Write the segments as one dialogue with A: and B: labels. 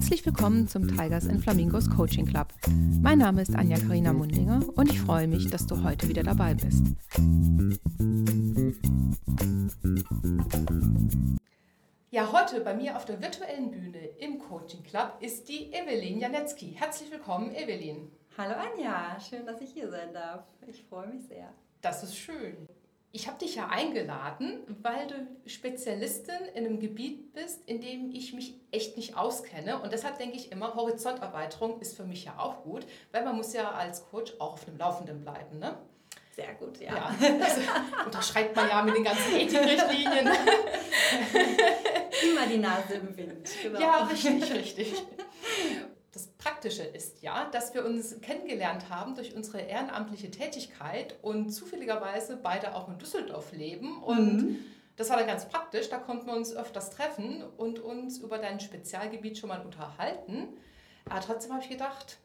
A: Herzlich willkommen zum Tigers and Flamingos Coaching Club. Mein Name ist Anja Karina Mundinger und ich freue mich, dass du heute wieder dabei bist. Ja, heute bei mir auf der virtuellen Bühne im Coaching Club ist die Evelyn Janetzki. Herzlich willkommen, Evelyn.
B: Hallo Anja, schön, dass ich hier sein darf. Ich freue mich sehr.
A: Das ist schön. Ich habe dich ja eingeladen, weil du Spezialistin in einem Gebiet bist, in dem ich mich echt nicht auskenne. Und deshalb denke ich immer, Horizonterweiterung ist für mich ja auch gut, weil man muss ja als Coach auch auf dem Laufenden bleiben. Ne?
B: Sehr gut, ja. ja
A: also, unterschreibt man ja mit den ganzen Ethikrichtlinien.
B: Immer die Nase im Wind.
A: Genau. Ja, richtig, richtig Praktische ist ja, dass wir uns kennengelernt haben durch unsere ehrenamtliche Tätigkeit und zufälligerweise beide auch in Düsseldorf leben. Und mhm. das war dann ganz praktisch, da konnten wir uns öfters treffen und uns über dein Spezialgebiet schon mal unterhalten. Aber trotzdem habe ich gedacht,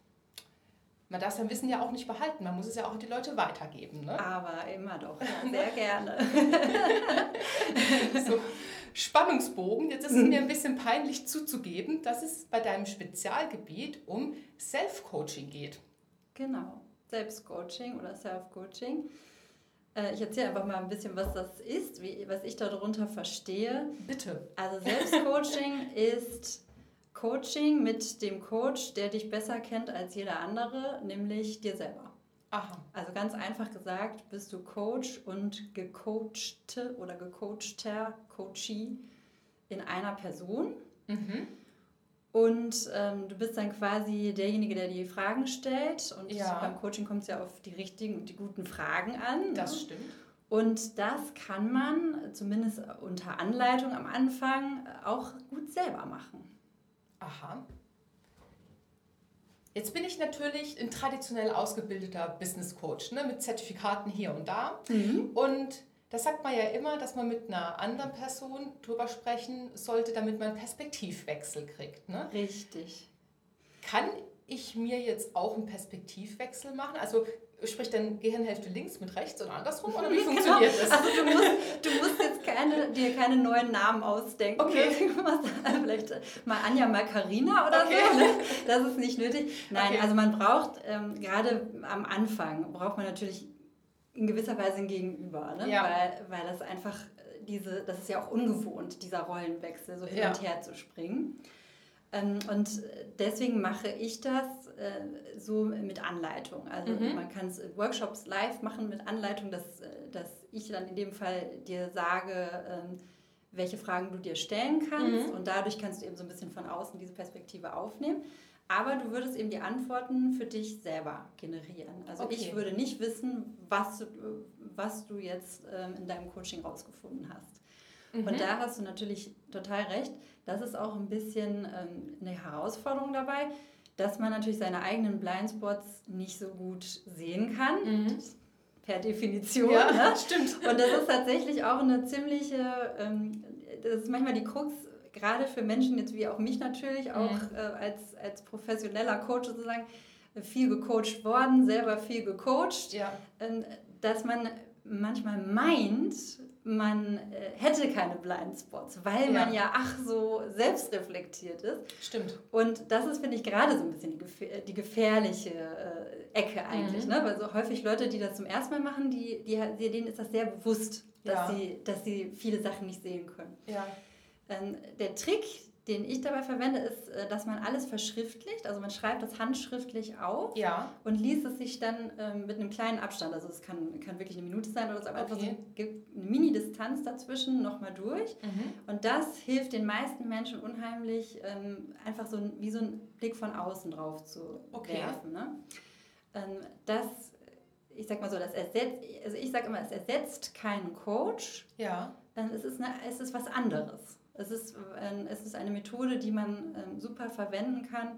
A: man darf sein Wissen ja auch nicht behalten, man muss es ja auch an die Leute weitergeben. Ne?
B: Aber immer doch, ja, sehr gerne.
A: so. Spannungsbogen. Jetzt ist es mir ein bisschen peinlich zuzugeben, dass es bei deinem Spezialgebiet um Self-Coaching geht.
B: Genau, Selbstcoaching oder Self-Coaching. Äh, ich erzähle einfach mal ein bisschen, was das ist, wie, was ich darunter verstehe.
A: Bitte.
B: Also Selbstcoaching ist Coaching mit dem Coach, der dich besser kennt als jeder andere, nämlich dir selber.
A: Aha.
B: Also ganz einfach gesagt, bist du Coach und gecoachte oder gecoachter Coachee in einer Person. Mhm. Und ähm, du bist dann quasi derjenige, der die Fragen stellt. Und ja. beim Coaching kommt es ja auf die richtigen und die guten Fragen an.
A: Das ne? stimmt.
B: Und das kann man zumindest unter Anleitung am Anfang auch gut selber machen.
A: Aha. Jetzt bin ich natürlich ein traditionell ausgebildeter Business Coach ne, mit Zertifikaten hier und da. Mhm. Und das sagt man ja immer, dass man mit einer anderen Person drüber sprechen sollte, damit man einen Perspektivwechsel kriegt. Ne?
B: Richtig.
A: Kann ich mir jetzt auch einen Perspektivwechsel machen? Also sprich dann Gehirnhälfte links mit rechts und andersrum oder wie funktioniert genau. das?
B: Also du musst, du musst jetzt keine, dir keine neuen Namen ausdenken.
A: Okay.
B: Vielleicht mal Anja, mal Carina oder okay. so. Ne? Das ist nicht nötig. Nein, okay. also man braucht ähm, gerade am Anfang braucht man natürlich in gewisser Weise ein Gegenüber, ne?
A: ja.
B: weil, weil das einfach diese, das ist ja auch ungewohnt, dieser Rollenwechsel, so hin ja. und her zu springen. Ähm, und deswegen mache ich das äh, so mit Anleitung. Also mhm. man kann Workshops live machen mit Anleitung, dass, äh, dass ich dann in dem Fall dir sage, ähm, welche Fragen du dir stellen kannst. Mhm. Und dadurch kannst du eben so ein bisschen von außen diese Perspektive aufnehmen. Aber du würdest eben die Antworten für dich selber generieren. Also okay. ich würde nicht wissen, was du, was du jetzt ähm, in deinem Coaching rausgefunden hast. Mhm. Und da hast du natürlich total recht. Das ist auch ein bisschen ähm, eine Herausforderung dabei, dass man natürlich seine eigenen Blindspots nicht so gut sehen kann. Mhm. Per Definition.
A: Ja, ne? stimmt.
B: Und das ist tatsächlich auch eine ziemliche, ähm, das ist manchmal die Krux, gerade für Menschen jetzt wie auch mich natürlich, auch mhm. äh, als, als professioneller Coach sozusagen, viel gecoacht worden, selber viel gecoacht,
A: ja.
B: ähm, dass man manchmal meint, man äh, hätte keine Blindspots, weil ja. man ja ach so selbstreflektiert ist.
A: Stimmt.
B: Und das ist, finde ich, gerade so ein bisschen die, gefähr die gefährliche äh, Ecke eigentlich. Mhm. Ne? Weil so häufig Leute, die das zum ersten Mal machen, die, die, denen ist das sehr bewusst, dass, ja. sie, dass sie viele Sachen nicht sehen können.
A: Ja.
B: Ähm, der Trick, den ich dabei verwende, ist, äh, dass man alles verschriftlicht. Also man schreibt das handschriftlich auf
A: ja.
B: und liest es sich dann ähm, mit einem kleinen Abstand. Also es kann, kann wirklich eine Minute sein oder so, aber okay. einfach so eine Mini-Distanz dazwischen nochmal durch. Mhm. Und das hilft den meisten Menschen unheimlich, ähm, einfach so wie so einen Blick von außen drauf zu okay. werfen. Ne? Ähm, das, ich sag mal so, das ersetzt, also ich sage immer, es ersetzt keinen Coach.
A: Ja.
B: Dann ist es, eine, es ist was anderes. Es ist, äh, es ist eine Methode, die man ähm, super verwenden kann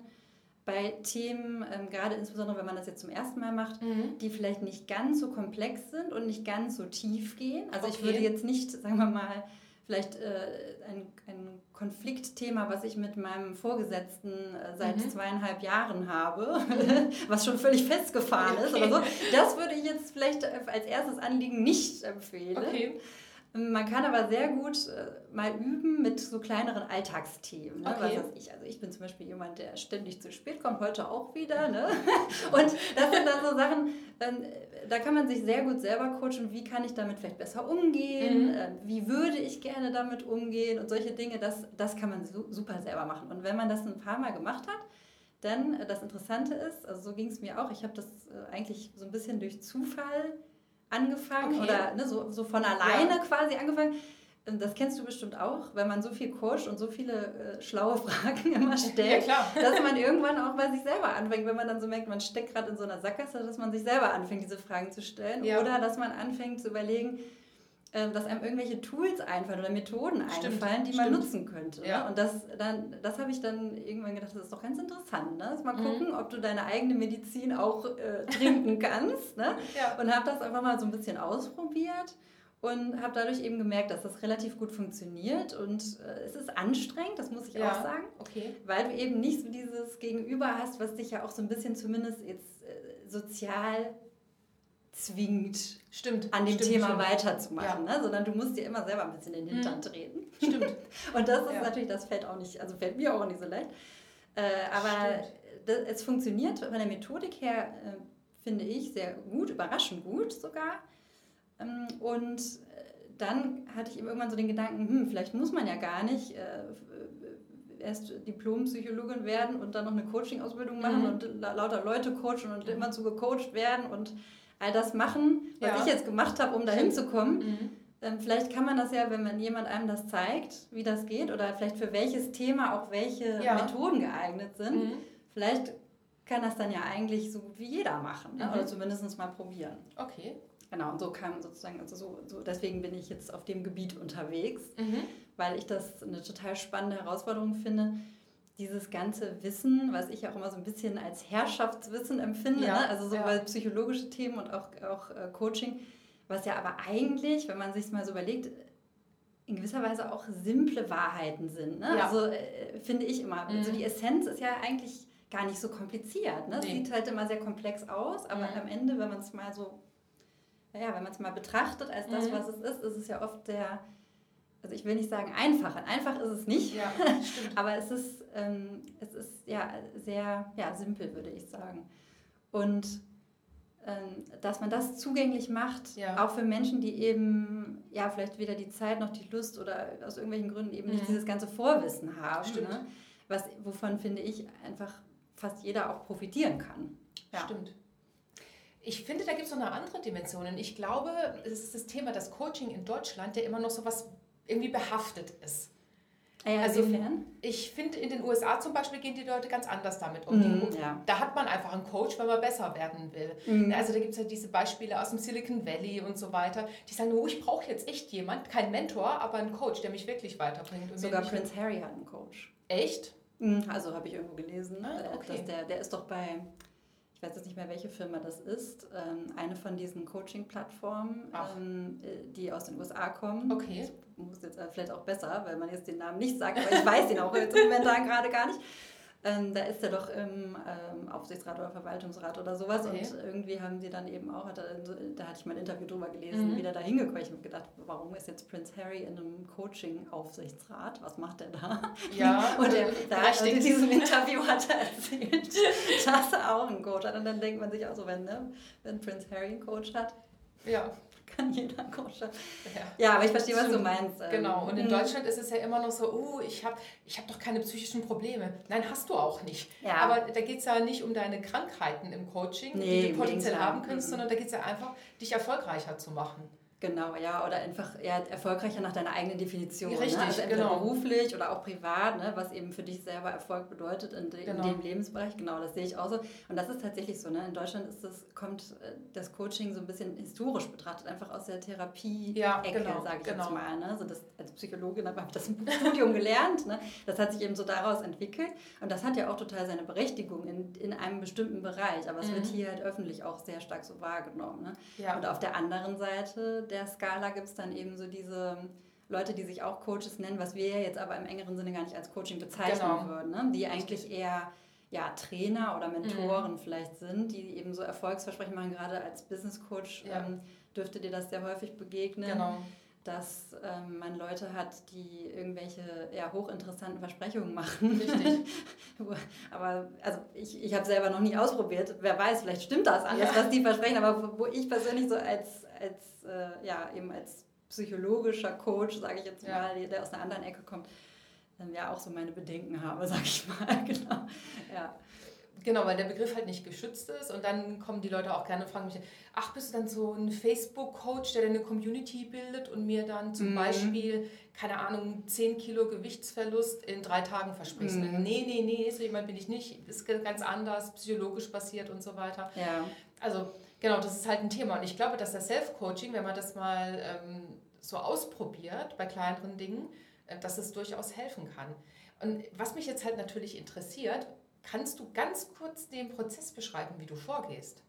B: bei Themen, ähm, gerade insbesondere wenn man das jetzt zum ersten Mal macht, mhm. die vielleicht nicht ganz so komplex sind und nicht ganz so tief gehen. Also okay. ich würde jetzt nicht, sagen wir mal, vielleicht äh, ein, ein Konfliktthema, was ich mit meinem Vorgesetzten äh, seit mhm. zweieinhalb Jahren habe, was schon völlig festgefahren okay. ist oder so, das würde ich jetzt vielleicht als erstes Anliegen nicht empfehlen.
A: Okay.
B: Man kann aber sehr gut äh, mal üben mit so kleineren Alltagsthemen. Ne? Okay. Was ich. Also ich bin zum Beispiel jemand, der ständig zu spät kommt, heute auch wieder. Ne? Und das sind dann so Sachen, ähm, da kann man sich sehr gut selber coachen, wie kann ich damit vielleicht besser umgehen, mhm. äh, wie würde ich gerne damit umgehen und solche Dinge, das, das kann man su super selber machen. Und wenn man das ein paar Mal gemacht hat, dann äh, das Interessante ist, also so ging es mir auch, ich habe das äh, eigentlich so ein bisschen durch Zufall angefangen okay. oder ne, so, so von alleine ja. quasi angefangen. Das kennst du bestimmt auch, wenn man so viel coacht und so viele äh, schlaue Fragen immer stellt, ja, dass man irgendwann auch bei sich selber anfängt, wenn man dann so merkt, man steckt gerade in so einer Sackgasse, dass man sich selber anfängt, diese Fragen zu stellen. Ja. Oder dass man anfängt zu überlegen, dass einem irgendwelche Tools einfallen oder Methoden Stimmt. einfallen, die man nutzen könnte. Ne? Ja. Ne? Und das, das habe ich dann irgendwann gedacht, das ist doch ganz interessant. Ne? Mal mhm. gucken, ob du deine eigene Medizin auch äh, trinken kannst. Ne? Ja. Und habe das einfach mal so ein bisschen ausprobiert und habe dadurch eben gemerkt, dass das relativ gut funktioniert und äh, es ist anstrengend, das muss ich ja, auch sagen, okay. weil du eben nicht so dieses Gegenüber hast, was dich ja auch so ein bisschen zumindest jetzt äh, sozial zwingt,
A: stimmt,
B: an dem
A: stimmt,
B: Thema stimmt. weiterzumachen, ja. ne? sondern du musst dir immer selber ein bisschen in den Hintern mhm. treten. Stimmt. und das ist ja. natürlich, das fällt auch nicht, also fällt mir auch nicht so leicht. Äh, aber das, es funktioniert von der Methodik her, äh, finde ich, sehr gut, überraschend gut sogar. Ähm, und äh, dann hatte ich eben irgendwann so den Gedanken, hm, vielleicht muss man ja gar nicht äh, erst Diplompsychologin werden und dann noch eine Coaching-Ausbildung machen mhm. und lauter Leute coachen und immer zu gecoacht werden und all das machen, was ja. ich jetzt gemacht habe, um dahin zu kommen. Mhm. Ähm, vielleicht kann man das ja, wenn man jemand einem das zeigt, wie das geht oder vielleicht für welches Thema auch welche ja. Methoden geeignet sind. Mhm. Vielleicht kann das dann ja eigentlich so gut wie jeder machen ne? mhm. oder zumindest mal probieren.
A: Okay.
B: Genau, und so kam sozusagen, also so, so deswegen bin ich jetzt auf dem Gebiet unterwegs, mhm. weil ich das eine total spannende Herausforderung finde, dieses ganze Wissen, was ich auch immer so ein bisschen als Herrschaftswissen empfinde, ja, ne? also sowohl ja. psychologische Themen und auch, auch äh, Coaching, was ja aber eigentlich, wenn man sich mal so überlegt, in gewisser Weise auch simple Wahrheiten sind. Ne? Ja. Also äh, finde ich immer. Mhm. Also die Essenz ist ja eigentlich gar nicht so kompliziert. Ne? Nee. Sieht halt immer sehr komplex aus, aber mhm. am Ende, wenn man es mal so, naja, wenn man es mal betrachtet als das, mhm. was es ist, ist es ja oft der also ich will nicht sagen einfach, einfach ist es nicht, ja, aber es ist, ähm, es ist ja sehr ja, simpel, würde ich sagen. Und ähm, dass man das zugänglich macht, ja. auch für Menschen, die eben ja vielleicht weder die Zeit noch die Lust oder aus irgendwelchen Gründen eben nicht mhm. dieses ganze Vorwissen haben, ne? Was, wovon finde ich einfach fast jeder auch profitieren kann.
A: Ja. Stimmt. Ich finde, da gibt es noch eine andere Dimension. Ich glaube, es ist das Thema, das Coaching in Deutschland, der immer noch so was irgendwie behaftet ist.
B: Ah ja, also inwiefern?
A: ich finde, in den USA zum Beispiel gehen die Leute ganz anders damit um. Mm, ja. Da hat man einfach einen Coach, wenn man besser werden will. Mm. Also da gibt es ja diese Beispiele aus dem Silicon Valley und so weiter, die sagen, oh, ich brauche jetzt echt jemand, kein Mentor, aber einen Coach, der mich wirklich weiterbringt.
B: Sogar Prince Harry hat einen Coach.
A: Echt?
B: Mhm, also habe ich irgendwo gelesen, ah, äh, okay. dass der, der ist doch bei ich weiß jetzt nicht mehr, welche Firma das ist, ähm, eine von diesen Coaching-Plattformen, ähm, äh, die aus den USA kommen.
A: Okay.
B: Ich muss jetzt äh, vielleicht auch besser, weil man jetzt den Namen nicht sagt, aber ich weiß ihn auch jetzt momentan gerade gar nicht. Ähm, da ist er doch im ähm, Aufsichtsrat oder Verwaltungsrat oder sowas. Okay. Und irgendwie haben sie dann eben auch, hat er, da hatte ich mal ein Interview drüber gelesen, mhm. wie der da hingekommen. Ich habe gedacht, warum ist jetzt Prince Harry in einem Coaching-Aufsichtsrat? Was macht er da?
A: Ja,
B: und er, da, also in diesem Interview hat er erzählt, dass er auch einen Coach hat. Und dann denkt man sich auch so, wenn, ne, wenn Prince Harry einen Coach hat,
A: ja
B: kann jeder Koscher. Ja. ja, aber ich verstehe, was du meinst.
A: Ähm. Genau, und in mhm. Deutschland ist es ja immer noch so, oh, ich habe ich hab doch keine psychischen Probleme. Nein, hast du auch nicht. Ja. Aber da geht es ja nicht um deine Krankheiten im Coaching, nee, die du potenziell haben kannst, mhm. sondern da geht es ja einfach, dich erfolgreicher zu machen.
B: Genau, ja, oder einfach ja, erfolgreicher nach deiner eigenen Definition.
A: Richtig,
B: ne? also
A: entweder genau.
B: beruflich oder auch privat, ne? was eben für dich selber Erfolg bedeutet in, de genau. in, dem Lebensbereich. Genau, das sehe ich auch so. Und das ist tatsächlich so. Ne? In Deutschland ist das, kommt äh, das Coaching so ein bisschen historisch betrachtet, einfach aus der Therapie-Ecke, ja, genau, sage ich genau. jetzt mal. Ne? Also das, als Psychologin habe ich das im Studium gelernt. Ne? Das hat sich eben so daraus entwickelt. Und das hat ja auch total seine Berechtigung in, in einem bestimmten Bereich. Aber es mhm. wird hier halt öffentlich auch sehr stark so wahrgenommen. Ne? Ja. Und auf der anderen Seite der Skala gibt es dann eben so diese Leute, die sich auch Coaches nennen, was wir ja jetzt aber im engeren Sinne gar nicht als Coaching bezeichnen genau. würden, ne? die eigentlich eher ja, Trainer oder Mentoren mhm. vielleicht sind, die eben so Erfolgsversprechen machen, gerade als Business Coach ja. ähm, dürfte dir das sehr häufig begegnen. Genau dass ähm, man Leute hat, die irgendwelche eher hochinteressanten Versprechungen machen.
A: Richtig.
B: aber also ich, ich habe selber noch nie ausprobiert. Wer weiß, vielleicht stimmt das alles, ja. was die versprechen. Aber wo ich persönlich so als, als äh, ja, eben als psychologischer Coach, sage ich jetzt mal, ja. der aus einer anderen Ecke kommt, dann ja auch so meine Bedenken habe, sage ich mal. genau. Ja.
A: Genau, weil der Begriff halt nicht geschützt ist und dann kommen die Leute auch gerne und fragen mich, ach, bist du dann so ein Facebook-Coach, der eine Community bildet und mir dann zum mhm. Beispiel, keine Ahnung, 10 Kilo Gewichtsverlust in drei Tagen versprichst? Mhm. Nee, nee, nee, so jemand bin ich nicht, ist ganz anders, psychologisch basiert und so weiter.
B: Ja.
A: Also genau, das ist halt ein Thema und ich glaube, dass das Self-Coaching, wenn man das mal ähm, so ausprobiert bei kleineren Dingen, äh, dass es durchaus helfen kann. Und was mich jetzt halt natürlich interessiert, kannst du ganz kurz den Prozess beschreiben, wie du vorgehst?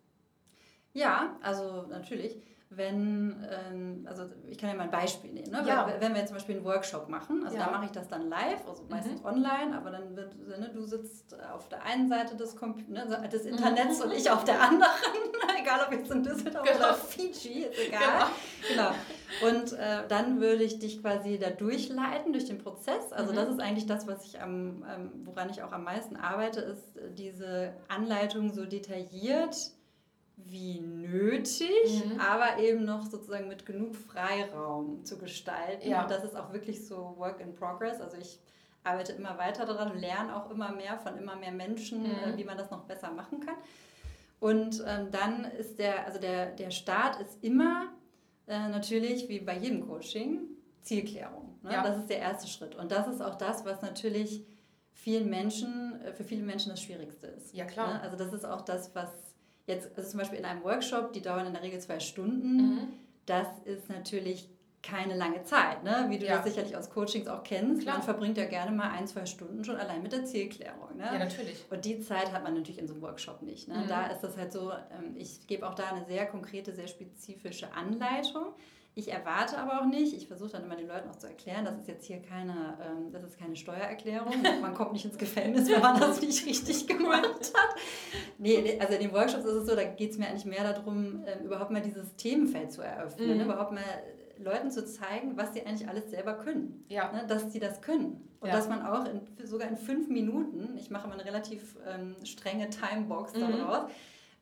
B: Ja, also natürlich wenn, ähm, also ich kann ja mal ein Beispiel nehmen, ne?
A: ja.
B: wenn, wenn wir jetzt zum Beispiel einen Workshop machen, also ja. da mache ich das dann live, also meistens mhm. online, aber dann wird, ne, du sitzt auf der einen Seite des, ne, des Internets mhm. und ich auf der anderen, egal ob jetzt in Düsseldorf genau. oder Fiji, ist egal. Genau. genau. Und äh, dann würde ich dich quasi da durchleiten durch den Prozess. Also mhm. das ist eigentlich das, was ich am, ähm, woran ich auch am meisten arbeite, ist äh, diese Anleitung so detailliert wie nötig, mhm. aber eben noch sozusagen mit genug Freiraum zu gestalten. Ja. Und das ist auch wirklich so Work in Progress. Also ich arbeite immer weiter daran, lerne auch immer mehr von immer mehr Menschen, mhm. äh, wie man das noch besser machen kann. Und ähm, dann ist der, also der, der Start ist immer äh, natürlich, wie bei jedem Coaching, Zielklärung. Ne? Ja. Das ist der erste Schritt. Und das ist auch das, was natürlich vielen Menschen, äh, für viele Menschen das Schwierigste ist.
A: Ja, klar.
B: Ne? Also das ist auch das, was Jetzt, also zum Beispiel in einem Workshop, die dauern in der Regel zwei Stunden. Mhm. Das ist natürlich keine lange Zeit, ne? wie du ja. das sicherlich aus Coachings auch kennst. Klar. Man verbringt ja gerne mal ein, zwei Stunden schon allein mit der Zielklärung. Ne?
A: Ja, natürlich.
B: Und die Zeit hat man natürlich in so einem Workshop nicht. Ne? Mhm. Da ist das halt so, ähm, ich gebe auch da eine sehr konkrete, sehr spezifische Anleitung. Ich erwarte aber auch nicht, ich versuche dann immer den Leuten auch zu erklären, das ist jetzt hier keine, ähm, das ist keine Steuererklärung. Man kommt nicht ins Gefängnis, wenn man das nicht richtig gemacht hat. Nee, also in den Workshops ist es so, da geht es mir eigentlich mehr darum, ähm, überhaupt mal dieses Themenfeld zu eröffnen, mhm. ne? überhaupt mal Leuten zu zeigen, was sie eigentlich alles selber können.
A: Ja.
B: Ne? Dass sie das können. Und ja. dass man auch in, sogar in fünf Minuten, ich mache mal eine relativ ähm, strenge Timebox mhm.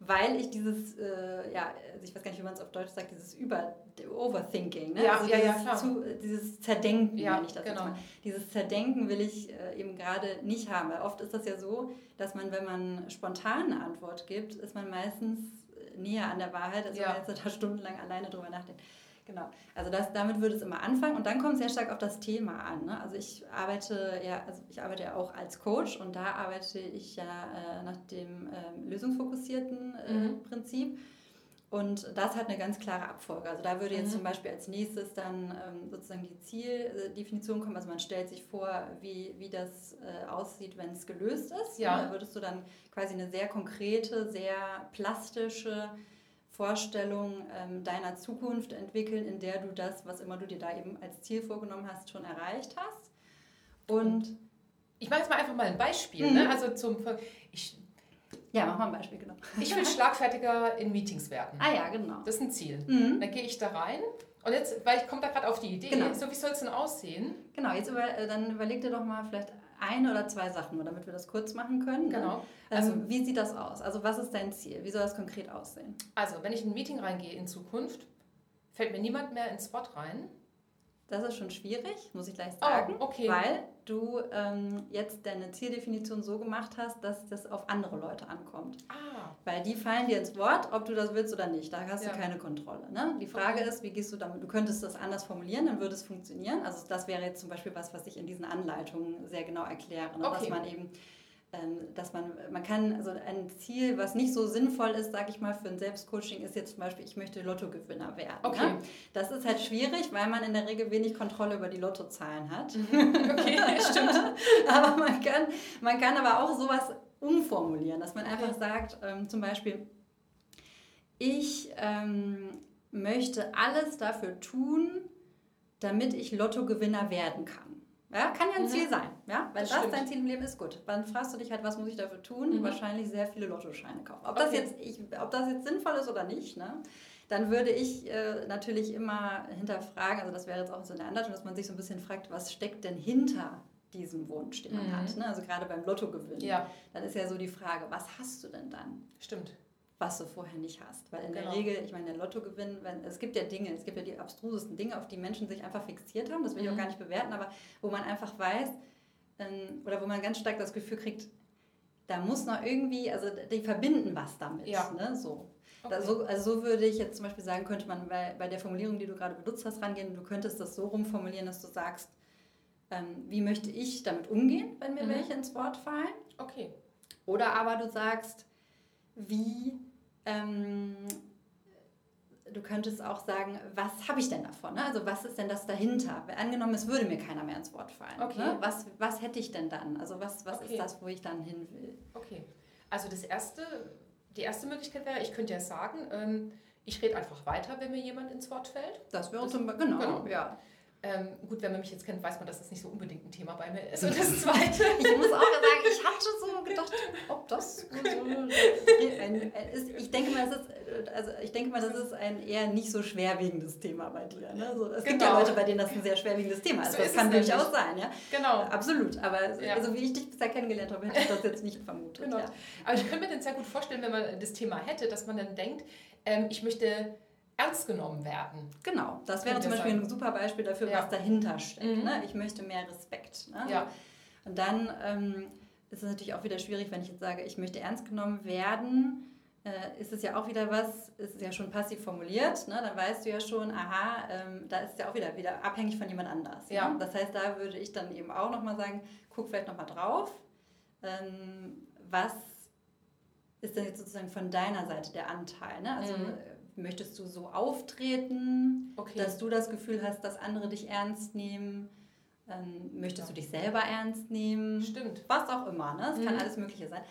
B: Weil ich dieses, äh, ja, also ich weiß gar nicht, wie man es auf Deutsch sagt, dieses Über Overthinking, ne?
A: ja,
B: also
A: ja,
B: dieses,
A: ja,
B: zu, dieses Zerdenken,
A: ja,
B: ich das
A: genau.
B: Dieses Zerdenken will ich äh, eben gerade nicht haben, weil oft ist das ja so, dass man, wenn man spontan eine Antwort gibt, ist man meistens näher an der Wahrheit, als wenn man jetzt da stundenlang alleine drüber nachdenkt. Genau. Also das, damit würde es immer anfangen und dann kommt es sehr stark auf das Thema an. Ne? Also ich arbeite ja, also ich arbeite ja auch als Coach und da arbeite ich ja äh, nach dem äh, lösungsfokussierten äh, mhm. Prinzip. Und das hat eine ganz klare Abfolge. Also da würde jetzt mhm. zum Beispiel als nächstes dann ähm, sozusagen die Zieldefinition kommen. Also man stellt sich vor, wie, wie das äh, aussieht, wenn es gelöst ist.
A: Ja.
B: Und da würdest du dann quasi eine sehr konkrete, sehr plastische Vorstellung ähm, deiner Zukunft entwickeln, in der du das, was immer du dir da eben als Ziel vorgenommen hast, schon erreicht hast. Und
A: ich mache jetzt mal einfach mal ein Beispiel. Ne? Mhm. Ne? Also zum ich,
B: ja, mach mal ein Beispiel, genau.
A: Ich will schlagfertiger in Meetings werden.
B: Ah ja, genau.
A: Das ist ein Ziel. Mhm. Dann gehe ich da rein und jetzt, weil ich komme da gerade auf die Idee,
B: genau.
A: so wie soll es denn aussehen?
B: Genau, jetzt über, äh, dann überleg dir doch mal vielleicht eine oder zwei Sachen, nur damit wir das kurz machen können.
A: Ne? Genau.
B: Ähm, also, wie sieht das aus? Also was ist dein Ziel? Wie soll das konkret aussehen?
A: Also wenn ich in ein Meeting reingehe in Zukunft, fällt mir niemand mehr ins Spot rein.
B: Das ist schon schwierig, muss ich gleich sagen,
A: oh, okay.
B: weil du ähm, jetzt deine Zieldefinition so gemacht hast, dass das auf andere Leute ankommt.
A: Ah.
B: Weil die fallen dir ins Wort, ob du das willst oder nicht. Da hast ja. du keine Kontrolle. Ne? Die Frage okay. ist, wie gehst du damit? Du könntest das anders formulieren, dann würde es funktionieren. Also das wäre jetzt zum Beispiel was, was ich in diesen Anleitungen sehr genau erkläre, ne?
A: okay.
B: dass man eben dass man, man kann, also ein Ziel, was nicht so sinnvoll ist, sage ich mal, für ein Selbstcoaching, ist jetzt zum Beispiel, ich möchte Lottogewinner werden.
A: Okay.
B: Ne? Das ist halt schwierig, weil man in der Regel wenig Kontrolle über die Lottozahlen hat.
A: Mhm. Okay, stimmt.
B: aber man kann, man kann aber auch sowas umformulieren, dass man einfach okay. sagt, ähm, zum Beispiel, ich ähm, möchte alles dafür tun, damit ich Lottogewinner werden kann. Ja, kann ja ein mhm. Ziel sein. Ja? Wenn das, das dein Ziel im Leben ist, gut. Dann fragst du dich halt, was muss ich dafür tun? Mhm. Wahrscheinlich sehr viele Lottoscheine kaufen. Ob, okay. das jetzt, ich, ob das jetzt sinnvoll ist oder nicht, ne? dann würde ich äh, natürlich immer hinterfragen, also das wäre jetzt auch so eine Anleitung, dass man sich so ein bisschen fragt, was steckt denn hinter diesem Wunsch, den man mhm. hat. Ne? Also gerade beim Lottogewinn. Ja. Dann ist ja so die Frage, was hast du denn dann?
A: Stimmt
B: was du vorher nicht hast. Weil in genau. der Regel, ich meine, der Lottogewinn, wenn, es gibt ja Dinge, es gibt ja die abstrusesten Dinge, auf die Menschen sich einfach fixiert haben, das will ich auch mhm. gar nicht bewerten, aber wo man einfach weiß, ähm, oder wo man ganz stark das Gefühl kriegt, da muss noch irgendwie, also die verbinden was damit. Ja. Ne? So. Okay. so. Also so würde ich jetzt zum Beispiel sagen, könnte man bei, bei der Formulierung, die du gerade benutzt hast, rangehen. Du könntest das so rumformulieren, dass du sagst, ähm, wie möchte ich damit umgehen, wenn mir mhm. welche ins Wort fallen.
A: Okay.
B: Oder aber du sagst, wie ähm, du könntest auch sagen, was habe ich denn davon? Ne? Also was ist denn das dahinter? Angenommen, es würde mir keiner mehr ins Wort fallen. Okay. Ne? Was, was hätte ich denn dann? Also was, was okay. ist das, wo ich dann hin will?
A: Okay. Also das erste, die erste Möglichkeit wäre, ich könnte ja sagen, ähm, ich rede einfach weiter, wenn mir jemand ins Wort fällt.
B: Das wäre zum Beispiel, genau, genau, ja.
A: Ähm, gut, wenn man mich jetzt kennt, weiß man, dass das nicht so unbedingt ein Thema bei mir ist. Und das Zweite.
B: ich muss auch sagen, ich hatte so gedacht, ob das so ein, ist, ich denke mal, das ist, also ich denke mal, das ist ein eher nicht so schwerwiegendes Thema bei dir. Ne? So, es genau. gibt ja genau. Leute, bei denen das ein sehr schwerwiegendes Thema ist. So das ist kann durchaus sein, ja.
A: Genau.
B: Absolut. Aber ja. also, wie ich dich bisher kennengelernt habe, hätte ich das jetzt nicht vermutet. Genau. Ja.
A: Aber ich könnte mir das sehr gut vorstellen, wenn man das Thema hätte, dass man dann denkt, ähm, ich möchte ernst genommen werden.
B: Genau, das wäre zum Beispiel sein. ein super Beispiel dafür, ja. was dahinter steckt. Mhm. Ne? Ich möchte mehr Respekt. Ne?
A: Ja.
B: Und dann ähm, ist es natürlich auch wieder schwierig, wenn ich jetzt sage, ich möchte ernst genommen werden. Äh, ist es ja auch wieder was, ist es ja schon passiv formuliert, ne? dann weißt du ja schon, aha, ähm, da ist es ja auch wieder, wieder abhängig von jemand anders.
A: Ja.
B: Ne? Das heißt, da würde ich dann eben auch nochmal sagen, guck vielleicht nochmal drauf, ähm, was ist denn jetzt sozusagen von deiner Seite der Anteil? Ne? Also mhm möchtest du so auftreten, okay. dass du das Gefühl hast, dass andere dich ernst nehmen? Ähm, möchtest ja. du dich selber ernst nehmen?
A: Stimmt.
B: Was auch immer, ne? Es mhm. kann alles Mögliche sein.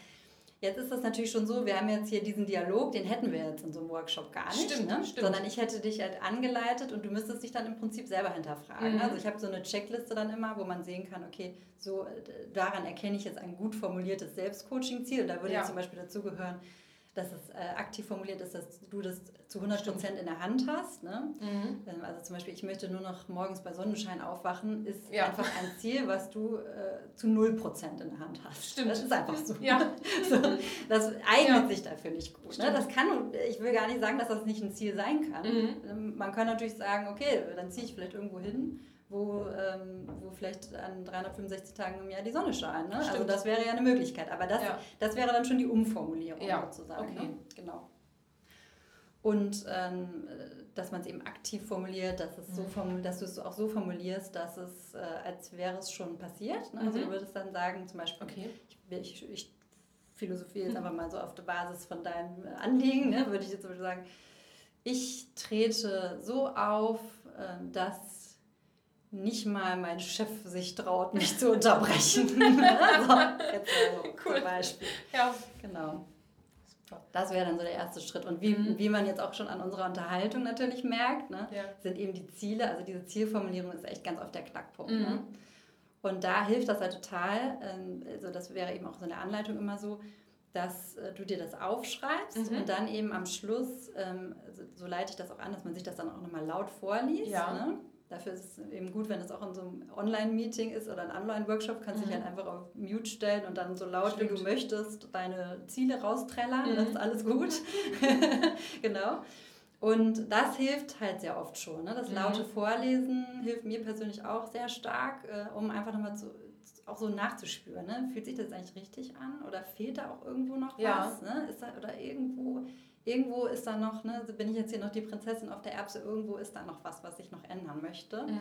B: Jetzt ist das natürlich schon so, wir haben jetzt hier diesen Dialog, den hätten wir jetzt in so einem Workshop gar nicht.
A: Stimmt,
B: ne?
A: stimmt.
B: Sondern ich hätte dich halt angeleitet und du müsstest dich dann im Prinzip selber hinterfragen. Mhm. Also ich habe so eine Checkliste dann immer, wo man sehen kann, okay, so daran erkenne ich jetzt ein gut formuliertes Selbstcoaching-Ziel. Und da würde ja. jetzt zum Beispiel dazugehören, dass es äh, aktiv formuliert ist, dass du das zu 100 Prozent in der Hand hast. Ne? Mhm. Ähm, also zum Beispiel, ich möchte nur noch morgens bei Sonnenschein aufwachen, ist ja. einfach ein Ziel, was du äh, zu 0 Prozent in der Hand hast.
A: Stimmt.
B: Das ist einfach so.
A: Ja.
B: so das eignet ja. sich dafür nicht gut. Ne? Das kann, ich will gar nicht sagen, dass das nicht ein Ziel sein kann. Mhm. Ähm, man kann natürlich sagen, okay, dann ziehe ich vielleicht irgendwo hin wo, ähm, wo vielleicht an 365 Tagen im Jahr die Sonne scheint. Ne? Also das wäre ja eine Möglichkeit. Aber das, ja. das wäre dann schon die Umformulierung
A: ja.
B: sozusagen.
A: Okay.
B: Ne? Genau. Und ähm, dass man es eben aktiv formuliert, dass, es mhm. so formul dass du es auch so formulierst, dass es, äh, als wäre es schon passiert. Ne? Also mhm. du würdest dann sagen, zum Beispiel,
A: okay.
B: ich, ich, ich philosophiere jetzt einfach mal so auf der Basis von deinem Anliegen, ne? würde ich jetzt zum Beispiel sagen, ich trete so auf, äh, dass nicht mal mein Chef sich traut, mich zu unterbrechen. also, jetzt also cool. zum Beispiel.
A: Ja.
B: Genau. Das wäre dann so der erste Schritt. Und wie, mhm. wie man jetzt auch schon an unserer Unterhaltung natürlich merkt, ne, ja. sind eben die Ziele, also diese Zielformulierung ist echt ganz oft der Knackpunkt. Ne? Mhm. Ne? Und da hilft das halt total, ähm, also das wäre eben auch so eine Anleitung immer so, dass äh, du dir das aufschreibst mhm. und dann eben am Schluss, ähm, so leite ich das auch an, dass man sich das dann auch nochmal laut vorliest.
A: Ja.
B: Ne? Dafür ist es eben gut, wenn es auch in so einem Online-Meeting ist oder ein Online-Workshop, kannst du mhm. dich halt einfach auf Mute stellen und dann so laut Stimmt. wie du möchtest deine Ziele rausträllern. Mhm. Das ist alles gut. genau. Und das hilft halt sehr oft schon. Ne? Das mhm. laute Vorlesen hilft mir persönlich auch sehr stark, äh, um einfach nochmal zu, auch so nachzuspüren. Ne? Fühlt sich das eigentlich richtig an oder fehlt da auch irgendwo noch
A: ja.
B: was? Ne? Ist da, oder irgendwo irgendwo ist da noch, ne, bin ich jetzt hier noch die Prinzessin auf der Erbse, irgendwo ist da noch was, was ich noch ändern möchte. Mhm.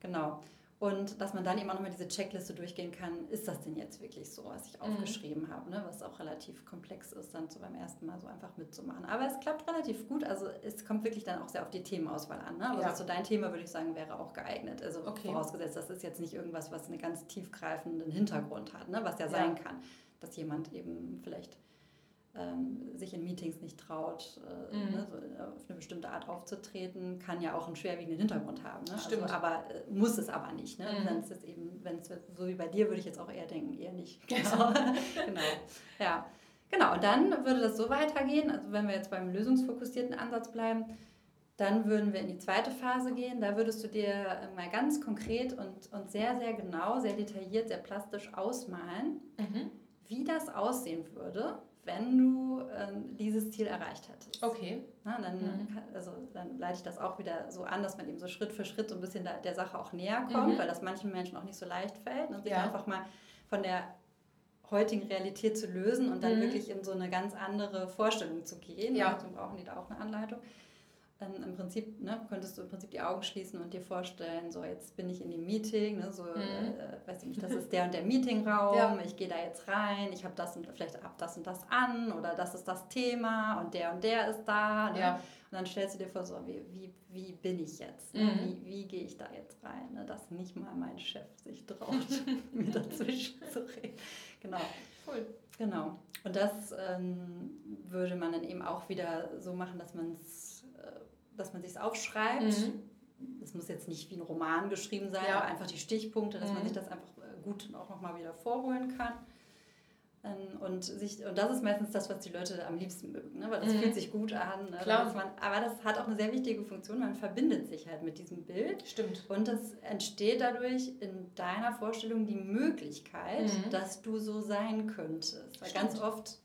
B: Genau. Und dass man dann eben auch nochmal diese Checkliste durchgehen kann, ist das denn jetzt wirklich so, was ich mhm. aufgeschrieben habe, ne? was auch relativ komplex ist, dann so beim ersten Mal so einfach mitzumachen. Aber es klappt relativ gut, also es kommt wirklich dann auch sehr auf die Themenauswahl an. Ne? Aber ja. so dein Thema, würde ich sagen, wäre auch geeignet. Also okay. vorausgesetzt, das ist jetzt nicht irgendwas, was einen ganz tiefgreifenden Hintergrund hat, ne? was ja, ja sein kann, dass jemand eben vielleicht ähm, sich in Meetings nicht traut, äh, mhm. ne, so auf eine bestimmte Art aufzutreten, kann ja auch einen schwerwiegenden Hintergrund haben. Ne?
A: Stimmt.
B: Also, aber äh, muss es aber nicht. Ne? Mhm. Wenn es eben, wenn es so wie bei dir, würde ich jetzt auch eher denken, eher nicht. Genau. genau. Ja. Genau, und dann würde das so weitergehen, also wenn wir jetzt beim lösungsfokussierten Ansatz bleiben, Dann würden wir in die zweite Phase gehen. Da würdest du dir mal ganz konkret und, und sehr, sehr genau, sehr detailliert, sehr plastisch ausmalen, mhm. wie das aussehen würde, wenn du ähm, dieses Ziel erreicht hättest.
A: Okay.
B: Na, dann, mhm. also, dann leite ich das auch wieder so an, dass man eben so Schritt für Schritt so ein bisschen der, Sache auch näher kommt, mhm. weil das manchen Menschen auch nicht so leicht fällt. Und sich ja. einfach mal von der heutigen Realität zu lösen und dann mhm. wirklich in so eine ganz andere Vorstellung zu gehen. Ja. Dazu brauchen die da auch eine Anleitung. Ähm, Im Prinzip ne, könntest du im Prinzip die Augen schließen und dir vorstellen, so jetzt bin ich in dem Meeting, ne, so, mhm. äh, weiß ich nicht, das ist der und der Meetingraum, ja. ich gehe da jetzt rein, ich habe das und vielleicht ab das und das an oder das ist das Thema und der und der ist da. Ne? Ja. Und dann stellst du dir vor, so wie, wie, wie bin ich jetzt? Ne? Mhm. Wie, wie gehe ich da jetzt rein? Ne? Dass nicht mal mein Chef sich traut, mir dazwischen zu reden. Genau. Cool. Genau. Und das ähm, würde man dann eben auch wieder so machen, dass man es, dass man sich aufschreibt. Mhm. Das muss jetzt nicht wie ein Roman geschrieben sein, ja. aber einfach die Stichpunkte, dass mhm. man sich das einfach äh, gut auch nochmal wieder vorholen kann. Ähm, und, sich, und das ist meistens das, was die Leute am liebsten mögen, ne? weil das mhm. fühlt sich gut an. Ne? Klar. Man, aber das hat auch eine sehr wichtige Funktion, man verbindet sich halt mit diesem Bild.
A: Stimmt.
B: Und es entsteht dadurch in deiner Vorstellung die Möglichkeit, mhm. dass du so sein könntest. Weil Stimmt. ganz oft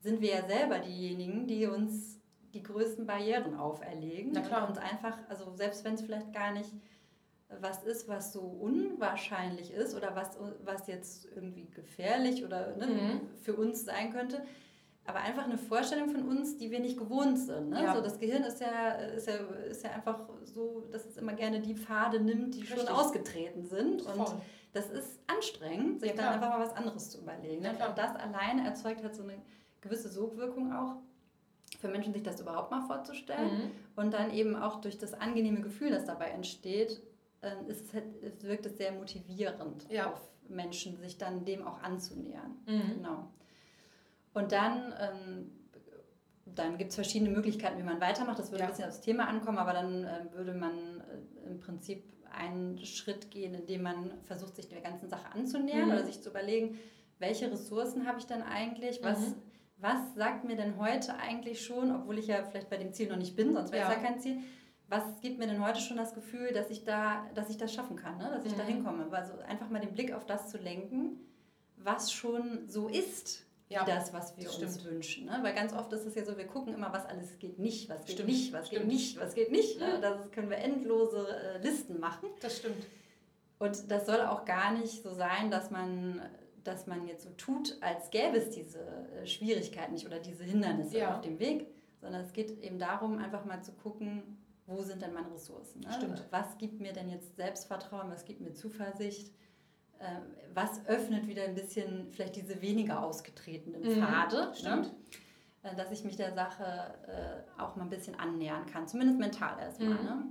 B: sind wir ja selber diejenigen, die uns die größten Barrieren auferlegen. Na klar. Und einfach, also selbst wenn es vielleicht gar nicht was ist, was so unwahrscheinlich ist oder was, was jetzt irgendwie gefährlich oder ne, mhm. für uns sein könnte. Aber einfach eine Vorstellung von uns, die wir nicht gewohnt sind. Ne? Ja. So, das Gehirn ist ja, ist, ja, ist ja einfach so, dass es immer gerne die Pfade nimmt, die Richtig. schon ausgetreten sind. Und Voll. das ist anstrengend, sich ja, dann einfach mal was anderes zu überlegen. Ne? Und das alleine erzeugt halt so eine gewisse Sogwirkung auch für Menschen, sich das überhaupt mal vorzustellen. Mhm. Und dann eben auch durch das angenehme Gefühl, das dabei entsteht, ähm, ist halt, es wirkt es sehr motivierend ja. auf Menschen, sich dann dem auch anzunähern. Mhm. Genau. Und dann, ähm, dann gibt es verschiedene Möglichkeiten, wie man weitermacht. Das würde ja. ein bisschen aufs Thema ankommen, aber dann äh, würde man äh, im Prinzip einen Schritt gehen, indem man versucht, sich der ganzen Sache anzunähern mhm. oder sich zu überlegen, welche Ressourcen habe ich denn eigentlich? Was, mhm. Was sagt mir denn heute eigentlich schon, obwohl ich ja vielleicht bei dem Ziel noch nicht bin, sonst wäre es ja. ja kein Ziel, was gibt mir denn heute schon das Gefühl, dass ich da, dass ich das schaffen kann, ne? dass ich mhm. da hinkomme. Also einfach mal den Blick auf das zu lenken, was schon so ist, ja, wie das, was wir das uns wünschen. Ne? Weil ganz oft ist es ja so, wir gucken immer, was alles geht nicht, was geht stimmt. nicht, was stimmt. geht nicht, was geht nicht. Ne? Das können wir endlose äh, Listen machen.
A: Das stimmt.
B: Und das soll auch gar nicht so sein, dass man, dass man jetzt so tut, als gäbe es diese äh, Schwierigkeiten nicht oder diese Hindernisse ja. auf dem Weg, sondern es geht eben darum, einfach mal zu gucken, wo sind denn meine Ressourcen? Ne? Stimmt. Was gibt mir denn jetzt Selbstvertrauen, was gibt mir Zuversicht? Ähm, was öffnet wieder ein bisschen vielleicht diese weniger ausgetretenen mhm. Pfade? Stimmt. Ne? Dass ich mich der Sache äh, auch mal ein bisschen annähern kann, zumindest mental erstmal. Mhm. Ne?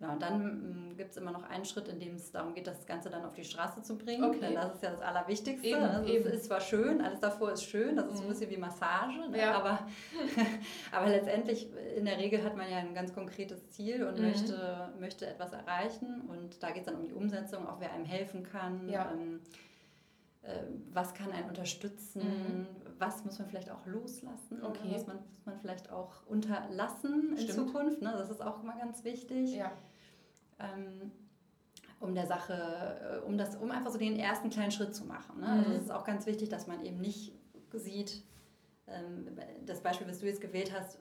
B: Genau, und dann mm, gibt es immer noch einen Schritt, in dem es darum geht, das Ganze dann auf die Straße zu bringen. Okay. Denn das ist ja das Allerwichtigste. Eben, also eben. Es ist zwar schön, alles davor ist schön, das ist mhm. so ein mhm. bisschen wie Massage, ne? ja. aber, aber letztendlich, in der Regel hat man ja ein ganz konkretes Ziel und mhm. möchte, möchte etwas erreichen. Und da geht es dann um die Umsetzung, auch wer einem helfen kann. Ja. Ähm, äh, was kann einen unterstützen, mhm. was muss man vielleicht auch loslassen, okay. was man, muss man vielleicht auch unterlassen in Stimmt. Zukunft. Ne? Das ist auch immer ganz wichtig. Ja ähm, um der Sache, äh, um das, um einfach so den ersten kleinen Schritt zu machen. Ne? Also mhm. es ist auch ganz wichtig, dass man eben nicht sieht, ähm, das Beispiel, was du jetzt gewählt hast,